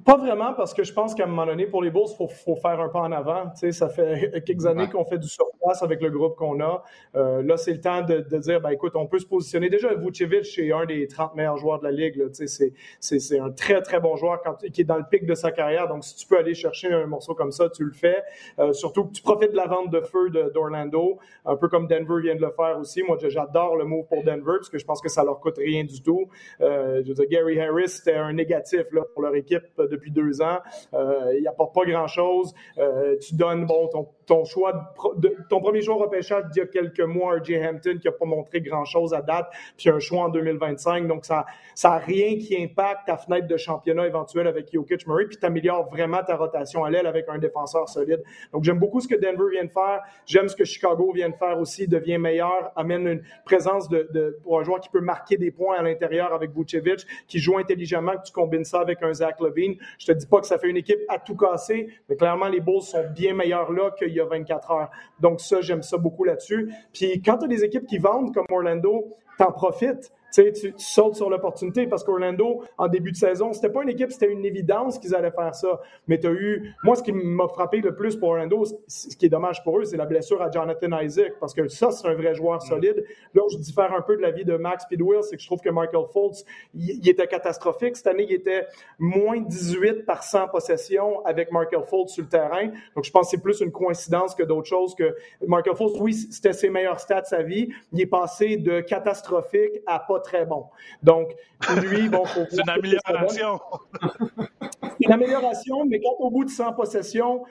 Pas vraiment, parce que je pense qu'à un moment donné, pour les bourses, il faut, faire un pas en avant. Tu sais, ça fait quelques années qu'on fait du surplace avec le groupe qu'on a. Euh, là, c'est le temps de, dire, ben, écoute, on peut se positionner. Déjà, Vucevic est un des 30 meilleurs joueurs de la Ligue. Tu sais, c'est un très, très bon joueur quand, qui est dans le pic de sa carrière. Donc, si tu peux aller chercher un morceau comme ça, tu le fais. Euh, surtout que tu profites de la vente de feu d'Orlando, un peu comme Denver vient de le faire aussi. Moi, j'adore le move pour Denver, parce que je pense que ça leur coûte rien du tout. Euh, je veux dire, Gary Harris, c'était un négatif là, pour leur équipe depuis deux ans. Euh, il apporte pas grand-chose. Euh, tu donnes bon, ton, ton choix, de, ton premier choix repêchage d'il y a quelques mois, R.J. Hampton, qui n'a pas montré grand-chose à date, puis un choix en 2025. Donc, ça n'a rien qui impacte ta fenêtre de championnat éventuelle avec Jokic Murray, puis tu améliores vraiment ta rotation à l'aile avec un défenseur solide. Donc, j'aime beaucoup ce que Denver vient de faire. J'aime ce que Chicago vient de faire aussi, devient meilleur, amène une présence de, de pour un joueur qui peut marquer des points à l'intérieur avec Vucevic, qui joue intelligemment, que tu combines ça avec un Zach Levine. Je te dis pas que ça fait une équipe à tout casser, mais clairement, les Bulls sont bien meilleurs là qu'il y a 24 heures. Donc, ça, j'aime ça beaucoup là-dessus. Puis quand tu as des équipes qui vendent comme Orlando, t'en profites tu, tu, sautes sur l'opportunité parce qu'Orlando, en début de saison, c'était pas une équipe, c'était une évidence qu'ils allaient faire ça. Mais tu as eu. Moi, ce qui m'a frappé le plus pour Orlando, ce qui est dommage pour eux, c'est la blessure à Jonathan Isaac parce que ça, c'est un vrai joueur mm. solide. Là où je diffère un peu de la vie de Max Pidwill, c'est que je trouve que Michael Fultz, il, était catastrophique. Cette année, il était moins 18 par 100 possessions avec Michael Fultz sur le terrain. Donc, je pense que c'est plus une coïncidence que d'autres choses que Michael Fultz, oui, c'était ses meilleurs stats de sa vie. Il est passé de catastrophique à pas très bon. Donc, lui, bon, faut C'est une amélioration. une amélioration, mais quand au bout de 100 possessions,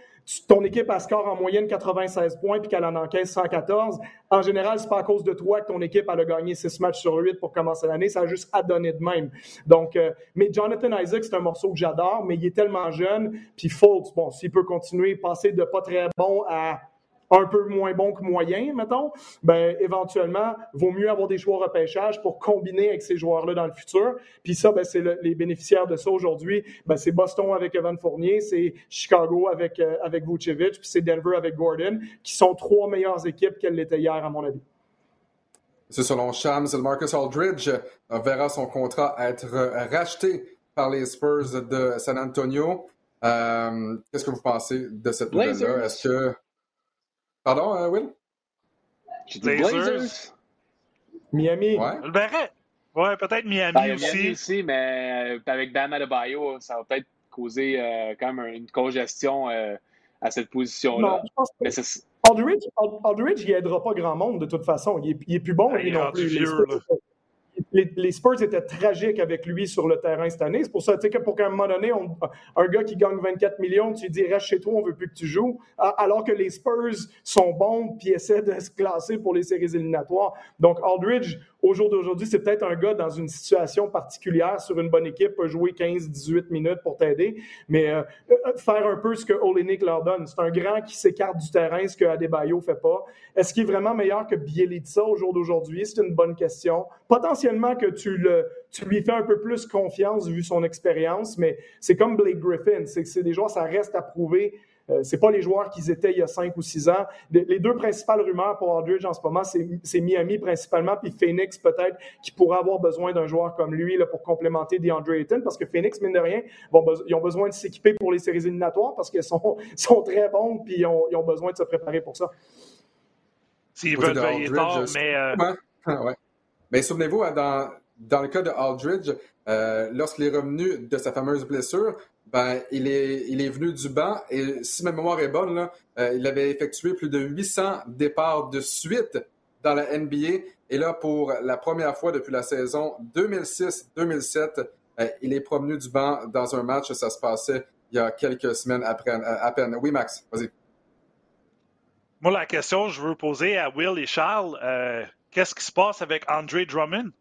ton équipe a score en moyenne 96 points puis qu'elle en encaisse 114, en général, c'est pas à cause de toi que ton équipe a gagné 6 matchs sur 8 pour commencer l'année, ça a juste à donner de même. Donc, euh, mais Jonathan Isaac, c'est un morceau que j'adore, mais il est tellement jeune, puis Fultz, bon, s'il peut continuer, passer de pas très bon à un peu moins bon que moyen, mettons, ben, éventuellement, vaut mieux avoir des joueurs repêchage pour combiner avec ces joueurs-là dans le futur. Puis ça, ben, c'est les bénéficiaires de ça aujourd'hui. Ben, c'est Boston avec Evan Fournier, c'est Chicago avec, euh, avec Vucevic, puis c'est Denver avec Gordon, qui sont trois meilleures équipes qu'elles l'étaient hier, à mon avis. C'est selon Shams, Marcus Aldridge euh, verra son contrat être racheté par les Spurs de San Antonio. Euh, qu'est-ce que vous pensez de cette nouvelle-là? Est-ce que Pardon, euh, Will? Blazers. Miami. Ouais. Ouais, peut-être Miami ben, aussi. Miami aussi, mais euh, avec Bam Adebayo, ça va peut-être causer euh, quand même une congestion à cette position-là. Non, je pense Aldridge, Aldridge, il aidera pas grand monde de toute façon. Il est, il est plus bon, lui non plus les, Spurs étaient tragiques avec lui sur le terrain cette année. C'est pour ça que pour qu'à un moment donné, un gars qui gagne 24 millions, tu lui dis reste chez toi, on veut plus que tu joues. Alors que les Spurs sont bons puis essaient de se classer pour les séries éliminatoires. Donc Aldridge, au jour d'aujourd'hui, c'est peut-être un gars dans une situation particulière sur une bonne équipe, peut jouer 15-18 minutes pour t'aider, mais euh, euh, faire un peu ce que Olenek leur donne. C'est un grand qui s'écarte du terrain, ce que Adebayo fait pas. Est-ce qu'il est vraiment meilleur que Bielitsa au jour d'aujourd'hui? C'est une bonne question. Potentiellement que tu, le, tu lui fais un peu plus confiance vu son expérience, mais c'est comme Blake Griffin. C'est des joueurs, ça reste à prouver. Euh, c'est pas les joueurs qu'ils étaient il y a cinq ou six ans. Les deux principales rumeurs pour Aldridge en ce moment, c'est Miami principalement, puis Phoenix peut-être, qui pourrait avoir besoin d'un joueur comme lui là, pour complémenter DeAndre Ayton, parce que Phoenix, mine de rien, vont ils ont besoin de s'équiper pour les séries éliminatoires parce qu'ils sont, sont, très bons, puis ils ont, ils ont, besoin de se préparer pour ça. S'ils veulent veiller tard, mais... Euh... Ouais. Mais souvenez-vous, hein, dans, dans le cas de Aldridge, euh, lorsqu'il est revenu de sa fameuse blessure, ben, il, est, il est venu du banc et si ma mémoire est bonne, euh, il avait effectué plus de 800 départs de suite dans la NBA. Et là, pour la première fois depuis la saison 2006-2007, euh, il est promu du banc dans un match. Ça se passait il y a quelques semaines après, à peine. Oui, Max, vas-y. Moi, la question que je veux poser à Will et Charles, euh, qu'est-ce qui se passe avec Andre Drummond?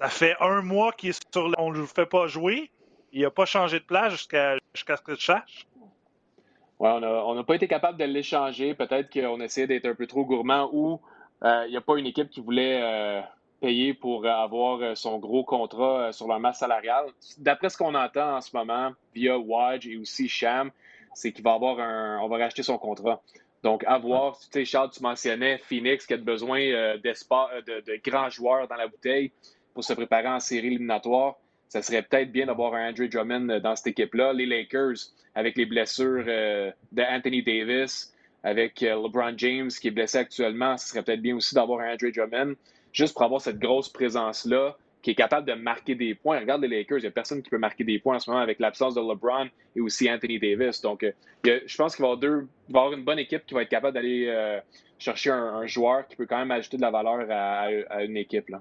Ça fait un mois qu'il est sur. On ne le fait pas jouer. Il n'a pas changé de place jusqu'à ce que tu saches? Oui, on n'a pas été capable de l'échanger. Peut-être qu'on essayait d'être un peu trop gourmand ou euh, il n'y a pas une équipe qui voulait euh, payer pour avoir euh, son gros contrat sur leur masse salariale. D'après ce qu'on entend en ce moment via Wadge et aussi Sham, c'est qu'il va avoir un. On va racheter son contrat. Donc, à voir, tu sais, Charles, tu mentionnais Phoenix qui a besoin de, de, grands joueurs dans la bouteille pour se préparer en série éliminatoire ça serait peut-être bien d'avoir un Andrew Drummond euh, dans cette équipe-là. Les Lakers, avec les blessures euh, d'Anthony Davis, avec euh, LeBron James qui est blessé actuellement, ce serait peut-être bien aussi d'avoir un Andrew Drummond, juste pour avoir cette grosse présence-là qui est capable de marquer des points. Regarde les Lakers, il n'y a personne qui peut marquer des points en ce moment avec l'absence de LeBron et aussi Anthony Davis. Donc, je pense qu'il va, y avoir une bonne équipe qui va être capable d'aller chercher un, joueur qui peut quand même ajouter de la valeur à, à une équipe. Là.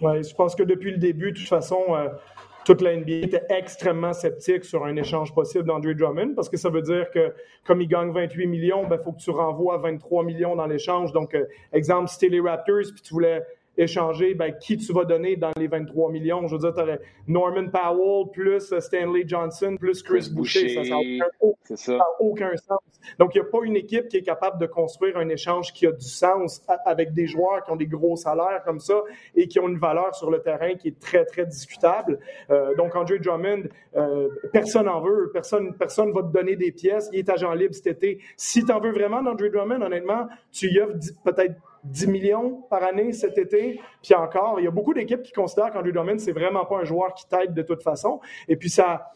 Oui, je pense que depuis le début, de toute façon, euh, toute la NBA était extrêmement sceptique sur un échange possible d'Andre Drummond parce que ça veut dire que comme il gagne 28 millions, il ben, faut que tu renvoies 23 millions dans l'échange. Donc, euh, exemple, si les Raptors puis tu voulais échanger, ben, qui tu vas donner dans les 23 millions. Je veux dire, tu aurais Norman Powell plus Stanley Johnson plus Chris, Boucher. Ça n'a aucun, sens. Donc, il n'y a pas une équipe qui est capable de construire un échange qui a du sens avec des joueurs qui ont des gros salaires comme ça et qui ont une valeur sur le terrain qui est très, très discutable. Euh, donc, Andre Drummond, euh, personne n'en veut. Personne personne va te donner des pièces. Il est agent libre cet été. Si tu en veux vraiment d'Andre Drummond, honnêtement, tu y offres peut-être 10 millions par année cet été. Puis encore, il y a beaucoup d'équipes qui considèrent qu'Andrew Drummond, c'est vraiment pas un joueur qui t'aide de toute façon. Et puis, ça,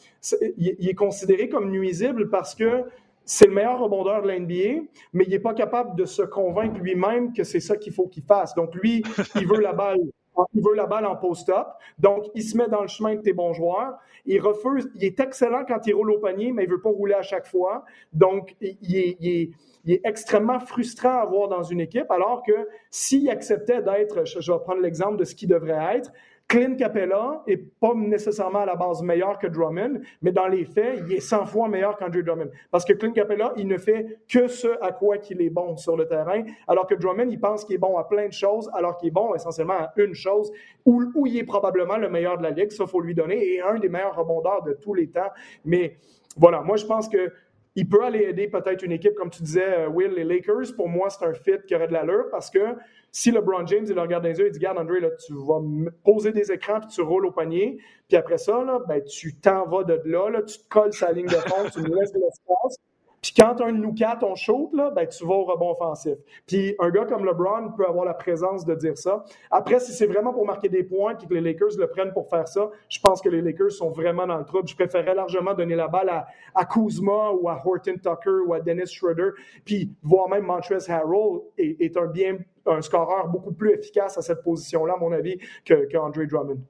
il est considéré comme nuisible parce que c'est le meilleur rebondeur de l'NBA, mais il n'est pas capable de se convaincre lui-même que c'est ça qu'il faut qu'il fasse. Donc, lui, il veut la balle. Il veut la balle en post-up. Donc, il se met dans le chemin de tes bons joueurs. Il refuse. Il est excellent quand il roule au panier, mais il ne veut pas rouler à chaque fois. Donc, il est il est extrêmement frustrant à voir dans une équipe, alors que s'il acceptait d'être, je, vais prendre l'exemple de ce qu'il devrait être, Clint Capella est pas nécessairement à la base meilleur que Drummond, mais dans les faits, il est 100 fois meilleur qu'Andrew Drummond. Parce que Clint Capella, il ne fait que ce à quoi qu'il est bon sur le terrain, alors que Drummond, il pense qu'il est bon à plein de choses, alors qu'il est bon essentiellement à une chose, où, où il est probablement le meilleur de la ligue, ça faut lui donner, et un des meilleurs rebondeurs de tous les temps. Mais voilà, moi je pense que il peut aller aider peut-être une équipe, comme tu disais, euh, Will, les Lakers. Pour moi, c'est un fit qui aurait de l'allure parce que si LeBron James, il le regarde dans les yeux, il dit Regarde, André, là, tu vas poser des écrans puis tu roules au panier. Puis après ça, là, ben, tu t'en vas de là, là, tu te colles sa ligne de fond, tu nous laisses de l'espace. Puis quand un nous quatre, on shoot, là, ben, tu vas au rebond offensif. Puis un gars comme LeBron peut avoir la présence de dire ça. Après, si c'est vraiment pour marquer des points et que les Lakers le prennent pour faire ça, je pense que les Lakers sont vraiment dans le trouble. Je préférerais largement donner la balle à, Kuzma ou à Horton Tucker ou à Dennis Schroeder. Puis voir même Montrezl Harrell est, un bien un scoreur beaucoup plus efficace à cette position-là, à mon avis, que, que Drummond.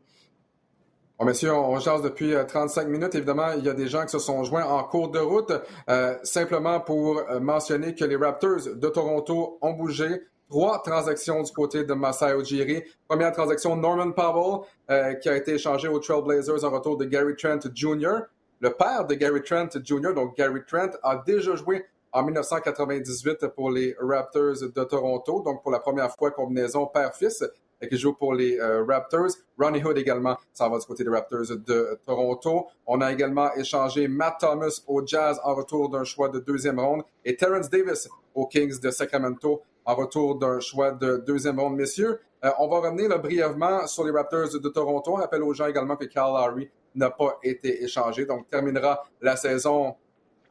Bon, messieurs, on jase depuis 35 euh, minutes. Évidemment, il y a des gens qui se sont joints en cours de route. Euh, simplement pour euh, mentionner que les Raptors de Toronto ont bougé. Trois transactions du côté de Masai Ujiri. Première transaction, Norman Powell, qui a été échangé aux Trailblazers en retour de Gary Trent Jr. Le père de Gary Trent Jr., donc Gary Trent, a déjà joué en 1998 pour les Raptors de Toronto. Donc, pour la première fois, combinaison père-fils qui joue pour les euh, Raptors. Ronnie Hood également ça va du côté des Raptors de Toronto. On a également échangé Matt Thomas au Jazz en retour d'un choix de deuxième ronde et Terrence Davis aux Kings de Sacramento en retour d'un choix de deuxième ronde. Messieurs, euh, on va revenir brièvement sur les Raptors de Toronto. On rappelle aux gens également que Kyle Lowry n'a pas été échangé, donc terminera la saison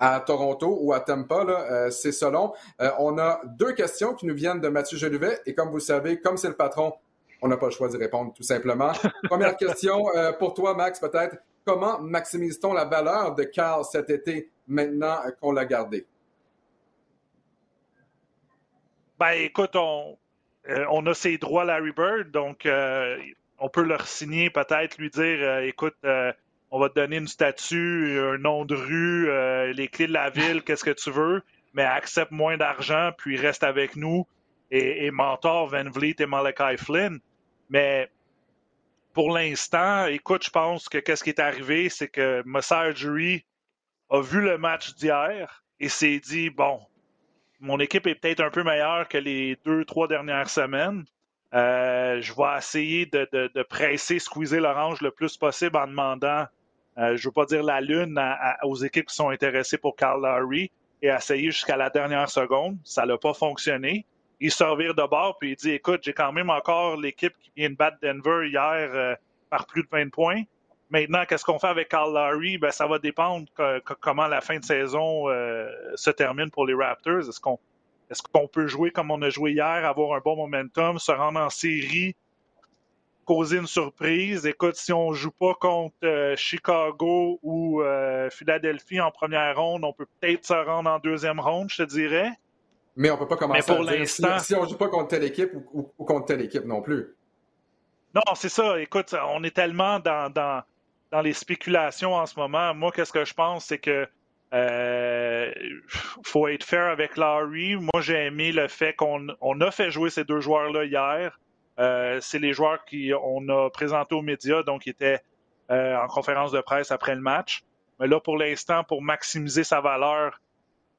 à Toronto ou à Tampa, euh, c'est selon. on a deux questions qui nous viennent de Mathieu Jolivet et comme vous le savez, comme c'est le patron on n'a pas le choix d'y répondre, tout simplement. Première question euh, pour toi, Max, peut-être. Comment maximise-t-on la valeur de Carl cet été, maintenant qu'on l'a gardé? Ben, écoute, on, euh, on a ses droits Larry Bird, donc euh, on peut leur signer, peut-être lui dire écoute, on va te donner une statue, un nom de rue, les clés de la ville, qu'est-ce que tu veux, mais accepte moins d'argent, puis reste avec nous et, et mentor Van Vliet et Malachi Flynn. Mais pour l'instant, écoute, je pense que qu'est-ce qui est arrivé, c'est que Jury a vu le match d'hier et s'est dit bon, mon équipe est peut-être un peu meilleure que les deux, trois dernières semaines. Euh, je vais essayer de, de, presser, squeezer l'orange le plus possible en demandant, euh, je ne veux pas dire la lune, aux équipes qui sont intéressées pour Carl Lowry et essayer jusqu'à la dernière seconde. Ça n'a pas fonctionné il se revire de bord puis il dit Écoute, j'ai quand même encore l'équipe qui vient de battre Denver hier euh, par plus de 20 points. Maintenant, qu'est-ce qu'on fait avec Carl Lowry? Ben, ça va dépendre comment la fin de saison euh, se termine pour les Raptors. Est-ce qu'on est qu'on peut jouer comme on a joué hier, avoir un bon momentum, se rendre en série, causer une surprise? Écoute, si on joue pas contre euh, Chicago ou Philadelphie en première ronde, on peut peut-être se rendre en deuxième ronde, je te dirais. Mais on ne peut pas commencer à dire si, on ne joue pas contre telle équipe ou, contre telle équipe non plus. Non, c'est ça. Écoute, on est tellement dans, dans, les spéculations en ce moment. Moi, qu'est-ce que je pense, c'est que euh, faut être fair avec Larry. Moi, j'ai aimé le fait qu'on a fait jouer ces deux joueurs-là hier. Euh, c'est les joueurs qu'on a présentés aux médias, donc ils étaient euh, en conférence de presse après le match. Mais là, pour l'instant, pour maximiser sa valeur,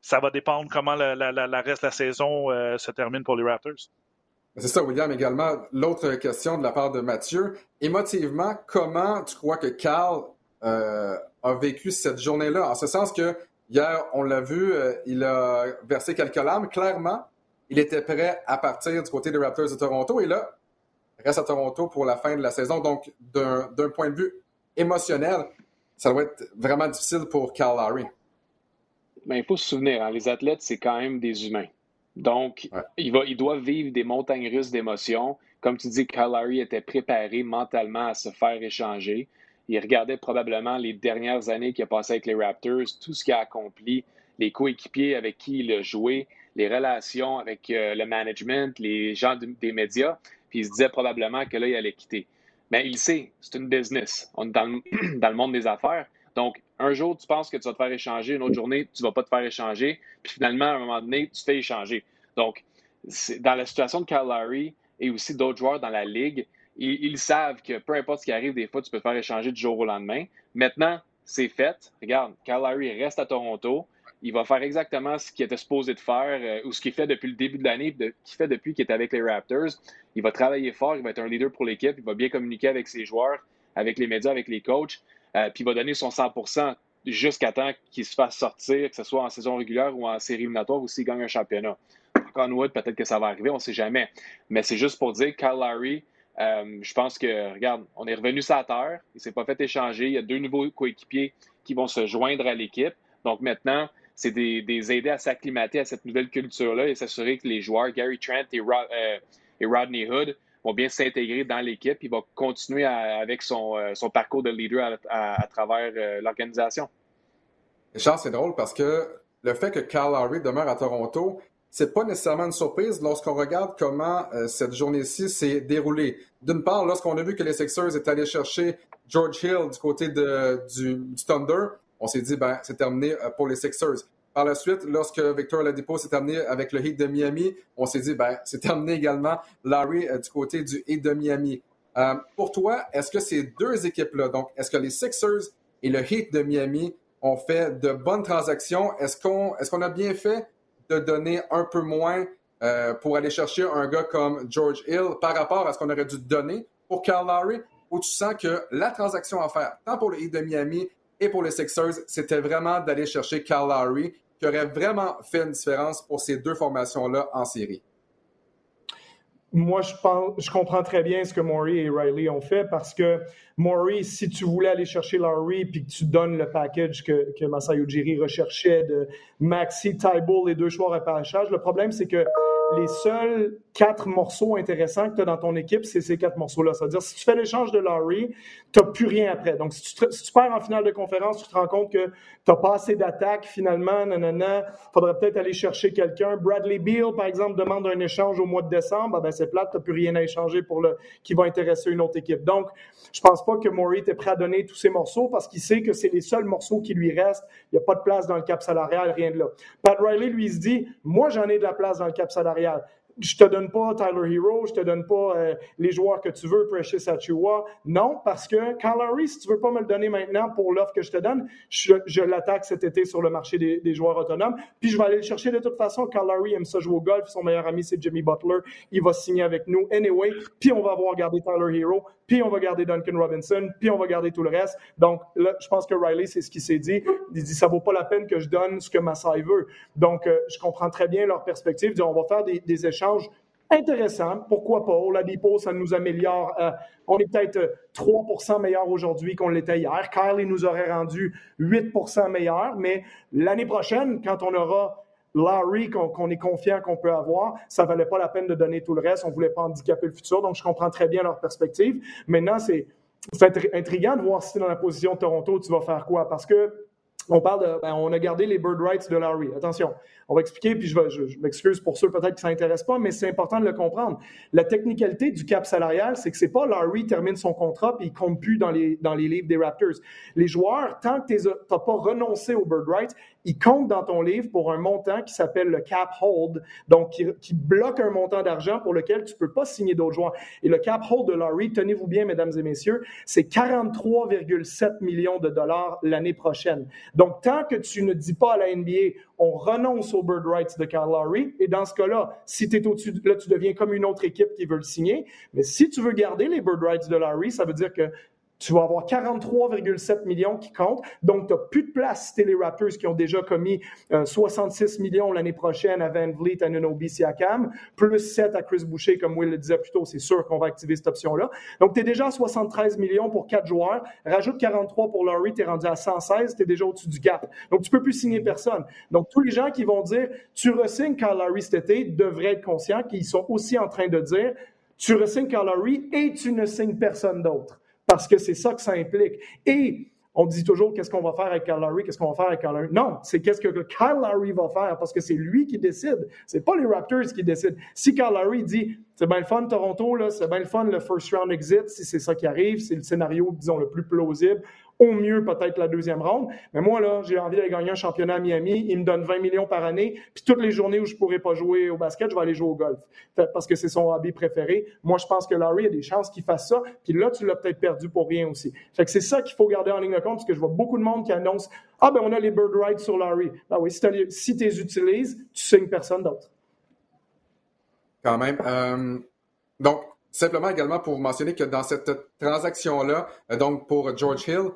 ça va dépendre comment la, reste de la saison euh, se termine pour les Raptors. C'est ça, William, également. L'autre question de la part de Mathieu. Émotivement, comment tu crois que Carl euh, a vécu cette journée-là? En ce sens que hier, on l'a vu, euh, il a versé quelques larmes. Clairement, il était prêt à partir du côté des Raptors de Toronto. Et là, il reste à Toronto pour la fin de la saison. Donc, d'un point de vue émotionnel, ça doit être vraiment difficile pour Carl Lowry. Mais il faut se souvenir, hein, les athlètes, c'est quand même des humains. Donc, il, va, il doit vivre des montagnes russes d'émotions. Comme tu dis, Kyle Lowry était préparé mentalement à se faire échanger. Il regardait probablement les dernières années qu'il a passées avec les Raptors, tout ce qu'il a accompli, les coéquipiers avec qui il a joué, les relations avec euh, le management, les gens des médias. Puis il se disait probablement que là, il allait quitter. Mais il sait, c'est une business. On est dans le, dans le monde des affaires. Donc, un jour, tu penses que tu vas te faire échanger, une autre journée, tu ne vas pas te faire échanger, puis finalement, à un moment donné, tu te fais échanger. Donc, dans la situation de Lowry et aussi d'autres joueurs dans la ligue, ils, savent que peu importe ce qui arrive, des fois, tu peux te faire échanger du jour au lendemain. Maintenant, c'est fait. Regarde, Lowry reste à Toronto. Il va faire exactement ce qu'il était supposé de faire euh, ou ce qu'il fait depuis le début de l'année, qu'il fait depuis qu'il est avec les Raptors. Il va travailler fort, il va être un leader pour l'équipe, il va bien communiquer avec ses joueurs, avec les médias, avec les coachs. Euh, puis il va donner son 100% jusqu'à temps qu'il se fasse sortir, que ce soit en saison régulière ou en série éliminatoire ou s'il gagne un championnat. Conwood, peut-être que ça va arriver, on ne sait jamais. Mais c'est juste pour dire, Kyle Lowry, euh, je pense que, regarde, on est revenu sur la terre, il ne s'est pas fait échanger, il y a deux nouveaux coéquipiers qui vont se joindre à l'équipe. Donc maintenant, c'est des, aider à s'acclimater à cette nouvelle culture-là et s'assurer que les joueurs, Gary Trent et, euh, et Rodney Hood, vont bien s'intégrer dans l'équipe. Il va continuer avec son, euh, son, parcours de leader à, travers euh, l'organisation. Charles, c'est drôle parce que le fait que Carl Lowry demeure à Toronto, c'est pas nécessairement une surprise lorsqu'on regarde comment euh, cette journée-ci s'est déroulée. D'une part, lorsqu'on a vu que les Sixers étaient allés chercher George Hill du côté du, du Thunder, on s'est dit, ben, c'est terminé pour les Sixers. Par la suite, lorsque Victor Ladipo s'est amené avec le Heat de Miami, on s'est dit, ben, c'est terminé également Larry euh, du côté du Heat de Miami. Euh, pour toi, est-ce que ces deux équipes-là, donc est-ce que les Sixers et le Heat de Miami ont fait de bonnes transactions? Est-ce qu'on a bien fait de donner un peu moins euh, pour aller chercher un gars comme George Hill par rapport à ce qu'on aurait dû donner pour Kyle Lowry? Ou tu sens que la transaction à faire, tant pour le Heat de Miami et pour les Sixers, c'était vraiment d'aller chercher Kyle Lowry, qui aurait vraiment fait une différence pour ces deux formations-là en série. Moi, je, pense, je comprends très bien ce que Maury et Riley ont fait parce que Maury, si tu voulais aller chercher Lowry puis que tu donnes le package que, que Masai Ujiri recherchait de Maxi, Tybull, les deux choix repêchage, le problème, c'est que les seuls quatre morceaux intéressants que tu as dans ton équipe, c'est ces quatre morceaux-là. C'est-à-dire, si tu fais l'échange de Laurie, tu n'as plus rien après. Donc, si tu, perds en finale de conférence, tu te rends compte que tu n'as pas assez d'attaques finalement, nanana. faudrait peut-être aller chercher quelqu'un. Bradley Beal, par exemple, demande un échange au mois de décembre. Ah ben, c'est plate, tu n'as plus rien à échanger pour le, qui va intéresser une autre équipe. Donc, je pense pas que Maury est prêt à donner tous ces morceaux parce qu'il sait que c'est les seuls morceaux qui lui restent. Il n'y a pas de place dans le cap salarial, rien de là. Pat Riley, lui, se dit, moi, j'en ai de la place dans le cap salarial je te donne pas Tyler Hero, je te donne pas euh, les joueurs que tu veux, Precious Achua. Non, parce que Calary, si tu veux pas me le donner maintenant pour l'offre que je te donne, je, l'attaque cet été sur le marché des, joueurs autonomes. Puis je vais aller le chercher de toute façon. Calary aime ça jouer au golf. Son meilleur ami, c'est Jimmy Butler. Il va signer avec nous anyway. Puis on va avoir gardé Tyler Hero. Puis on va garder Duncan Robinson. Puis on va garder tout le reste. Donc là, je pense que Riley, c'est ce qu'il s'est dit. Il dit, ça vaut pas la peine que je donne ce que Massai veut. Donc, euh, je comprends très bien leur perspective. on va faire des, échanges intéressant. Pourquoi pas? La dépôt, ça nous améliore. Euh, on est peut-être 3 euh, meilleur aujourd'hui qu'on l'était hier. Kyle, il nous aurait rendu 8% meilleur. Mais l'année prochaine, quand on aura Larry qu'on est confiant qu'on peut avoir, ça valait pas la peine de donner tout le reste. On voulait pas handicaper le futur. Donc, je comprends très bien leur perspective. Maintenant, c'est intriguant de voir si dans la position de Toronto, tu vas faire quoi? Parce que on parle de, ben, on a gardé les bird rights de Larry. Attention, on va expliquer, puis je, m'excuse pour ceux peut-être qui s'intéressent pas, mais c'est important de le comprendre. La technicalité du cap salarial, c'est que c'est pas Larry termine son contrat puis il compte plus dans les, dans les livres des Raptors. Les joueurs, tant que tu n'as pas renoncé aux bird rights, il compte dans ton livre pour un montant qui s'appelle le cap hold, donc qui, bloque un montant d'argent pour lequel tu peux pas signer d'autres joueurs. Et le cap hold de Laurie, tenez-vous bien, mesdames et messieurs, c'est 43,7 millions de dollars l'année prochaine. Donc, tant que tu ne dis pas à la NBA, on renonce aux bird rights de Kyle Lowry, et dans ce cas-là, si tu es au-dessus, là, tu deviens comme une autre équipe qui veut le signer. Mais si tu veux garder les bird rights de Lowry, ça veut dire que tu vas avoir 43,7 millions qui comptent. Donc, tu n'as plus de place si les Raptors qui ont déjà commis 66 euh, millions l'année prochaine à Van Vliet, à Nunobi, Siakam, plus 7 à Chris Boucher, comme Will le disait plus tôt. C'est sûr qu'on va activer cette option-là. Donc, tu es déjà à 73 millions pour 4 joueurs. Rajoute 43 pour Laurie, tu es rendu à 116, tu es déjà au-dessus du gap. Donc, tu peux plus signer personne. Donc, tous les gens qui vont dire tu resignes Kyle Laurie cet été devraient être conscients qu'ils sont aussi en train de dire tu resignes Kyle Laurie et tu ne signes personne d'autre parce que c'est ça que ça implique. Et on dit toujours qu'est-ce qu'on va faire avec Kyle Lowry, qu'est-ce qu'on va faire avec Kyle Lowry? Non, c'est qu'est-ce que Kyle Lowry va faire parce que c'est lui qui décide. C'est pas les Raptors qui décident. Si Kyle Lowry dit c'est bien le fun Toronto, là, c'est bien le fun le first round exit, si c'est ça qui arrive, c'est le scénario, disons, le plus plausible au mieux peut-être la deuxième ronde. Mais moi, là, j'ai envie d'aller gagner un championnat à Miami. Il me donne 20 millions par année. Puis toutes les journées où je pourrais pas jouer au basket, je vais aller jouer au golf. Parce que c'est son hobby préféré. Moi, je pense que Larry a des chances qu'il fasse ça. Puis là, tu l'as peut-être perdu pour rien aussi. Fait que c'est ça qu'il faut garder en ligne de compte, parce que je vois beaucoup de monde qui annonce Ah, ben, on a les bird rights sur Larry. Ben oui, si tu les utilises, tu signes personne d'autre. Quand même. Euh, donc, Simplement également pour mentionner que dans cette transaction-là, euh, donc pour George Hill,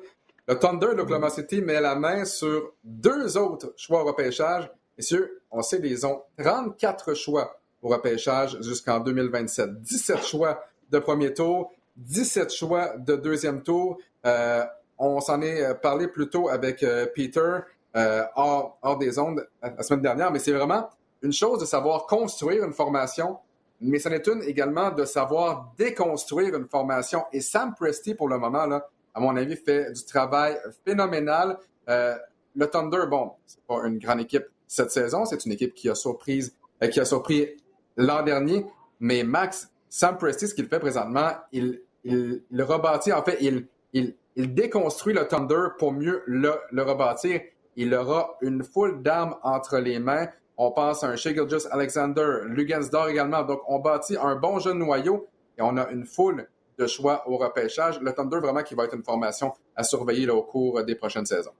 le Thunder d'Oklahoma City met la main sur deux autres choix au repêchage. Messieurs, on sait qu'ils ont 34 choix au repêchage jusqu'en 2027. 17 choix de premier tour, 17 choix de deuxième tour. Euh, on s'en est parlé plus tôt avec euh, Peter euh, hors, hors, des ondes la semaine dernière, mais c'est vraiment une chose de savoir construire une formation, mais c'en est une également de savoir déconstruire une formation. Et Sam Presti, pour le moment, là, à mon avis, fait du travail phénoménal. Euh, le Thunder, bon, c'est pas une grande équipe cette saison, c'est une équipe qui a surprise, euh, qui a surpris l'an dernier, mais Max, Sam Presti, ce qu'il fait présentement, il, il, le rebâtit, en fait, il, il, il déconstruit le Thunder pour mieux le, le rebâtir. Il aura une foule d'armes entre les mains. On pense à un Shea Just Alexander, Lugansdor également. Donc, on bâtit un bon jeune noyau et on a une foule de choix au repêchage. Le Thunder, vraiment, qui va être une formation à surveiller au cours des prochaines saisons.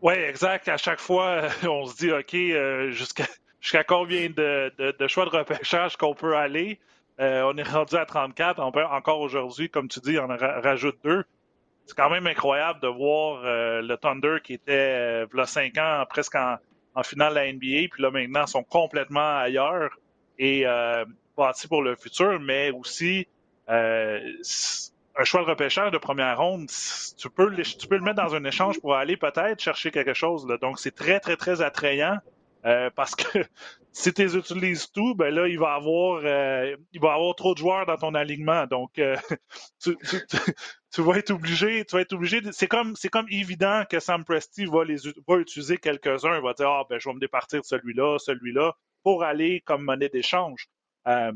Oui, exact. À chaque fois, on se dit, OK, euh, jusqu'à combien de, de, choix de repêchage qu'on peut aller? Euh, on est rendu à 34. On peut encore aujourd'hui, comme tu dis, on en rajoute deux. C'est quand même incroyable de voir euh, le Thunder qui était, il cinq ans, presque en, en, finale la NBA, puis là maintenant, sont complètement ailleurs. Et bâti pour le futur, mais aussi euh, un choix de repêchage de première ronde, tu peux, le, tu peux le mettre dans un échange pour aller peut-être chercher quelque chose. Là. Donc, c'est très, très, très attrayant euh, parce que si tu les utilises tout, ben là, il va avoir euh, il va avoir trop de joueurs dans ton alignement. Donc, tu, tu, tu, vas être obligé, tu vas être obligé. C'est comme c'est comme évident que Sam Presti va les va utiliser quelques-uns. Il va dire Ah ben je vais me départir de celui-là, celui-là, pour aller comme monnaie d'échange. Euh,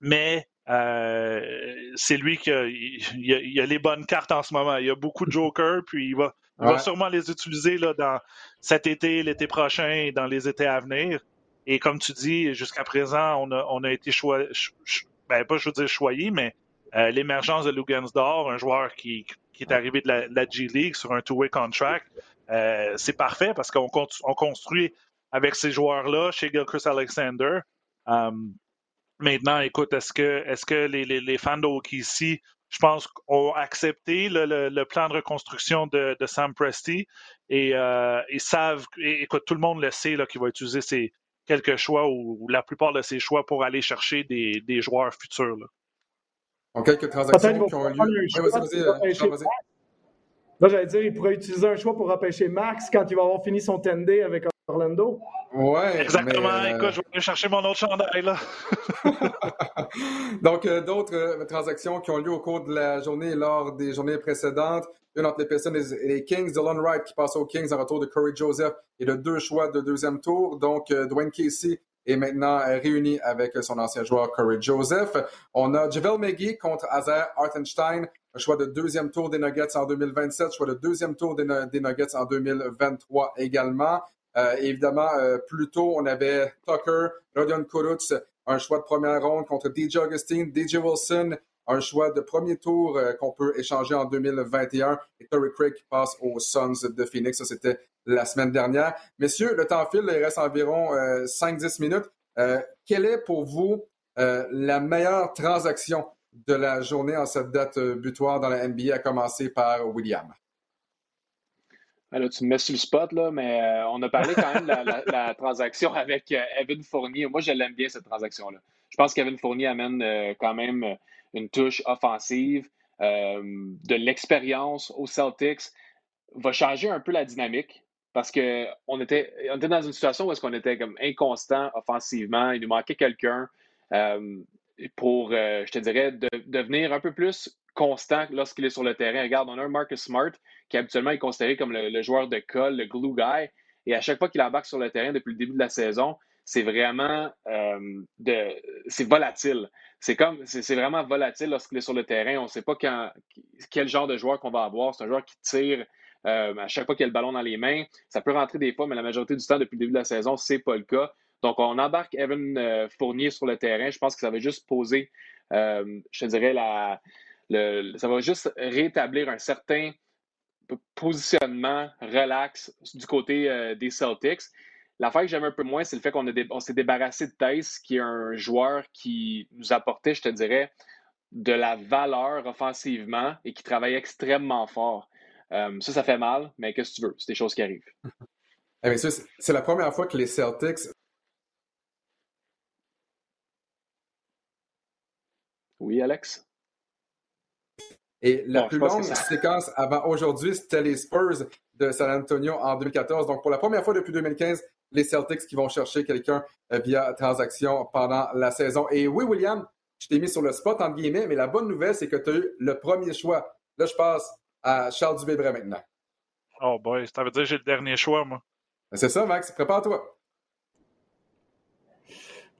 mais euh, c'est lui qui a, il, a, les bonnes cartes en ce moment. Il y a beaucoup de jokers, puis il va, va sûrement les utiliser là, dans cet été, l'été prochain et dans les étés à venir. Et comme tu dis, jusqu'à présent, on a, on a été choisi, ben, pas je veux dire choyé, mais euh, l'émergence de Lugansdor, un joueur qui, qui est arrivé de la, G League sur un two-way contract, euh, c'est parfait parce qu'on on construit avec ces joueurs-là chez Gilchrist Alexander. Um, Maintenant, écoute, est-ce que, est-ce que les, les, les fans de ici, je pense, ont accepté le, le, plan de reconstruction de, de Sam Presti? Et euh, ils savent, écoute, tout le monde le sait qu'il va utiliser ses quelques choix ou, la plupart de ses choix pour aller chercher des, des joueurs futurs. Là. Donc, quelques transactions qui ont lieu. Là, j'allais dire, il pourrait utiliser un choix pour repêcher Max quand il va avoir fini son 10 avec Orlando. Ouais. Exactement. Mais, euh, Écoute, je vais aller chercher mon autre chandail, là. Donc, euh, d'autres euh, transactions qui ont lieu au cours de la journée lors des journées précédentes. Une entre les Pistons et les Kings. Dylan Wright qui passe aux Kings en retour de Corey Joseph et de deux choix de deuxième tour. Donc, Dwayne Casey est maintenant réuni avec son ancien joueur Corey Joseph. On a Javel McGee contre Azer Artenstein, choix de deuxième tour des Nuggets en 2027, choix de deuxième tour des, Nuggets en 2023 également. évidemment, plus tôt, on avait Tucker, Rodion Kuruc, un choix de première ronde contre DJ Augustine, DJ Wilson, un choix de premier tour euh, qu'on peut échanger en 2021 et Torrey Craig passe aux Suns de Phoenix. Ça, c'était la semaine dernière. Messieurs, le temps file, il reste environ 5-10 euh, minutes. Euh, quelle est pour vous la meilleure transaction de la journée en cette date butoir dans la NBA, à commencer par William? Alors, tu me mets sur le spot, là, mais on a parlé quand même de la, transaction avec Evan Fournier. Moi, je l'aime bien, cette transaction-là. Je pense qu'Evan Fournier amène quand même une touche offensive, euh, de l'expérience aux Celtics, va changer un peu la dynamique parce qu'on était, on était dans une situation où est-ce qu'on était comme inconstant offensivement, il nous manquait quelqu'un euh, pour, euh, je te dirais, de, devenir un peu plus constant lorsqu'il est sur le terrain. Regarde, on a un Marcus Smart qui habituellement est considéré comme le, joueur de colle, le glue guy, et à chaque fois qu'il embarque sur le terrain depuis le début de la saison, c'est vraiment de, c'est volatile. C'est comme, c'est vraiment volatile lorsqu'il est sur le terrain. On ne sait pas quand, quel genre de joueur qu'on va avoir. C'est un joueur qui tire euh, à chaque fois qu'il a le ballon dans les mains. Ça peut rentrer des fois, mais la majorité du temps, depuis le début de la saison, ce n'est pas le cas. Donc, on embarque Evan euh, Fournier sur le terrain. Je pense que ça va juste poser, euh, je te dirais, la, ça va juste rétablir un certain positionnement relax du côté des Celtics. L'affaire que j'aime un peu moins, c'est le fait qu'on s'est débarrassé de Thais, qui est un joueur qui nous apportait, je te dirais, de la valeur offensivement et qui travaille extrêmement fort. Euh, ça, ça fait mal, mais qu'est-ce que tu veux? C'est des choses qui arrivent. Eh c'est la première fois que les Celtics. Oui, Alex? Et la plus longue séquence avant aujourd'hui, c'était les Spurs de San Antonio en 2014. Donc, pour la première fois depuis 2015, les Celtics qui vont chercher quelqu'un euh, via transaction pendant la saison. Et oui, William, je t'ai mis sur le spot, entre guillemets, mais la bonne nouvelle, c'est que tu as eu le premier choix. Là, je passe à Charles Dubébret maintenant. Oh boy, ça veut dire que j'ai le dernier choix, moi. C'est ça, Max. Prépare-toi.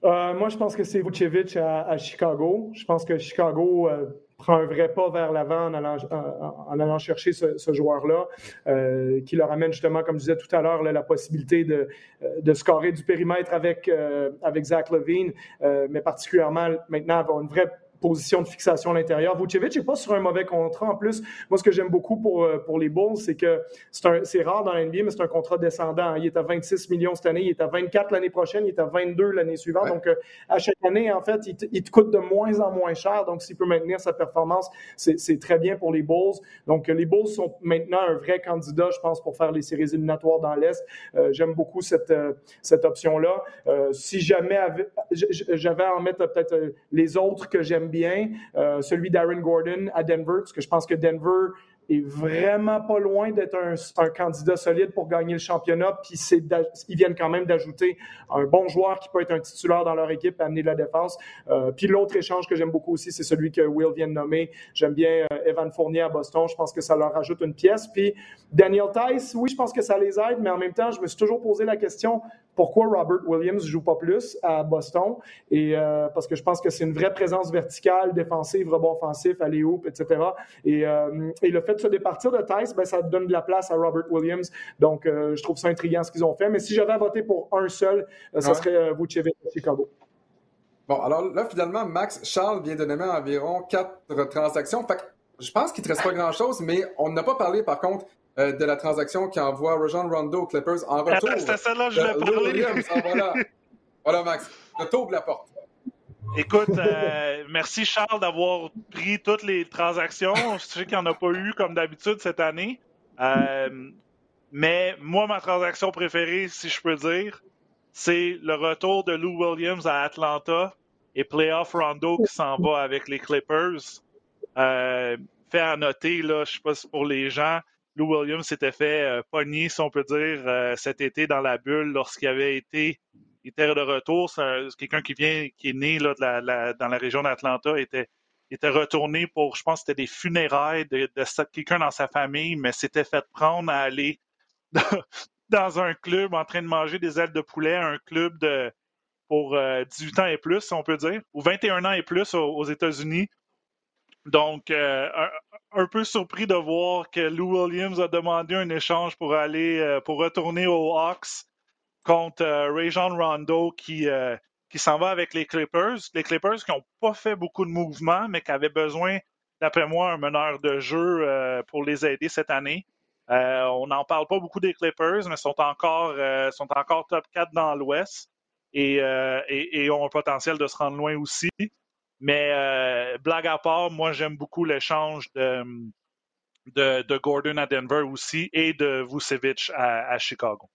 Euh, moi, je pense que c'est Vucevic à, Chicago. Je pense que Chicago euh, prend un vrai pas vers l'avant en allant, en, allant chercher ce, joueur-là, euh, qui leur amène justement, comme je disais tout à l'heure, la possibilité de, de scorer du périmètre avec, avec Zach Levine, mais particulièrement maintenant avoir une vraie position de fixation à l'intérieur. Vucevic n'est pas sur un mauvais contrat. En plus, moi, ce que j'aime beaucoup pour, euh, pour les Bulls, c'est que c'est rare dans l'NBA, mais c'est un contrat descendant. Il est à 26 millions cette année, il est à 24 l'année prochaine, il est à 22 l'année suivante. Donc, euh, à chaque année, en fait, il te, coûte de moins en moins cher. Donc, s'il peut maintenir sa performance, c'est très bien pour les Bulls. Donc, les Bulls sont maintenant un vrai candidat, je pense, pour faire les séries éliminatoires dans l'Est. Euh, j'aime beaucoup cette, cette option-là. si jamais j'avais à en mettre peut-être les autres que j'aime bien, euh, celui d'Aaron Gordon à Denver, parce que je pense que Denver est vraiment pas loin d'être un, candidat solide pour gagner le championnat. Puis ils viennent quand même d'ajouter un bon joueur qui peut être un titulaire dans leur équipe, amener de la défense. Euh, puis l'autre échange que j'aime beaucoup aussi, c'est celui que Will vient de nommer. J'aime bien euh, Evan Fournier à Boston. Je pense que ça leur ajoute une pièce. Puis Daniel Tice, oui, je pense que ça les aide, mais en même temps, je me suis toujours posé la question pourquoi Robert Williams joue pas plus à Boston et euh, parce que je pense que c'est une vraie présence verticale, défensive, rebond offensif, aller hoop, etc. Et, et le fait se départir de Tice, ben, ça donne de la place à Robert Williams. Donc, euh, je trouve ça intriguant ce qu'ils ont fait. Mais si j'avais à voter pour un seul, euh, ça serait euh, Vucevic à Chicago. Bon, alors là, finalement, Max Charles vient de nommer environ quatre transactions. Fait je pense qu'il ne te reste pas grand-chose, mais on n'a pas parlé, par contre, de la transaction qui envoie Rajon Rondo aux Clippers en retour. C'était celle-là je voulais parler. voilà. voilà, Max. Je t'ouvre la porte. Écoute, euh, merci Charles d'avoir pris toutes les transactions. Je sais qu'il n'y en a pas eu comme d'habitude cette année. Euh, mais moi, ma transaction préférée, si je peux dire, c'est le retour de Lou Williams à Atlanta et Playoff Rondo qui s'en va avec les Clippers. Euh, fait à noter, là, je sais pas si pour les gens, Lou Williams s'était fait euh, pogner, si on peut dire, cet été dans la bulle lorsqu'il avait été il était de retour. C'est quelqu'un qui vient, qui est né là, dans la région d'Atlanta, était, était retourné pour, je pense, c'était des funérailles de, quelqu'un dans sa famille, mais s'était fait prendre à aller dans, un club en train de manger des ailes de poulet, un club de, pour 18 ans et plus, si on peut dire, ou 21 ans et plus aux, États-Unis. Donc, un, peu surpris de voir que Lou Williams a demandé un échange pour aller, pour retourner aux Hawks contre Rajon Rondo qui, qui s'en va avec les Clippers. Les Clippers qui n'ont pas fait beaucoup de mouvements, mais qui avaient besoin, d'après moi, un meneur de jeu euh, pour les aider cette année. Euh, on n'en parle pas beaucoup des Clippers, mais sont encore, euh, sont encore top 4 dans l'Ouest et, ont un potentiel de se rendre loin aussi. Mais blague à part, moi j'aime beaucoup l'échange de, de, Gordon à Denver aussi et de Vucevic à Chicago.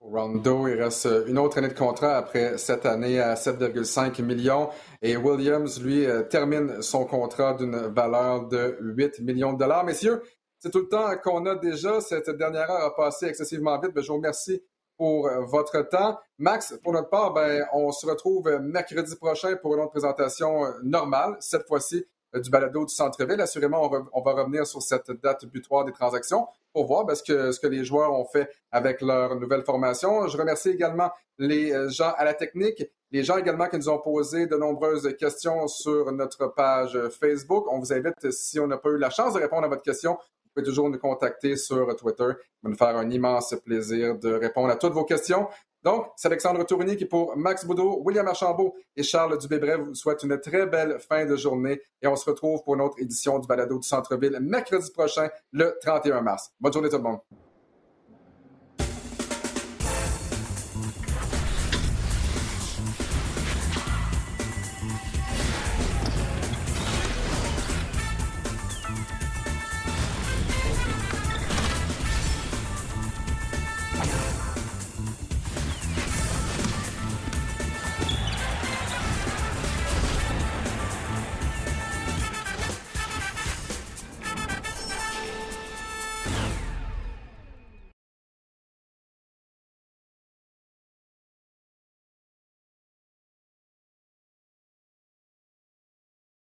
Rondo, il reste une autre année de contrat après cette année à 7,5 millions. Et Williams, lui, euh, termine son contrat d'une valeur de 8 millions de dollars. Messieurs, c'est tout le temps qu'on a déjà. Cette dernière heure a passé excessivement vite. je vous remercie pour euh, votre temps. Max, pour notre part, ben, on se retrouve mercredi prochain pour une autre présentation euh, normale, cette fois-ci du balado du centre-ville. Assurément, on, va revenir sur cette date butoir des transactions pour voir ben, ce, que, ce que les joueurs ont fait avec leur nouvelle formation. Je remercie également les euh, gens à la technique, les gens également qui nous ont posé de nombreuses questions sur notre page Facebook. On vous invite, si on n'a pas eu la chance de répondre à votre question, pouvez toujours nous contacter sur Twitter. Ça va nous faire un immense plaisir de répondre à toutes vos questions. Donc, c'est Alexandre Tournier qui, pour Max Boudot, William Archambault et Charles Dubébret, vous souhaite une très belle fin de journée et on se retrouve pour une autre édition du Balado du Centre-Ville mercredi prochain, le 31 mars. Bonne journée tout le monde.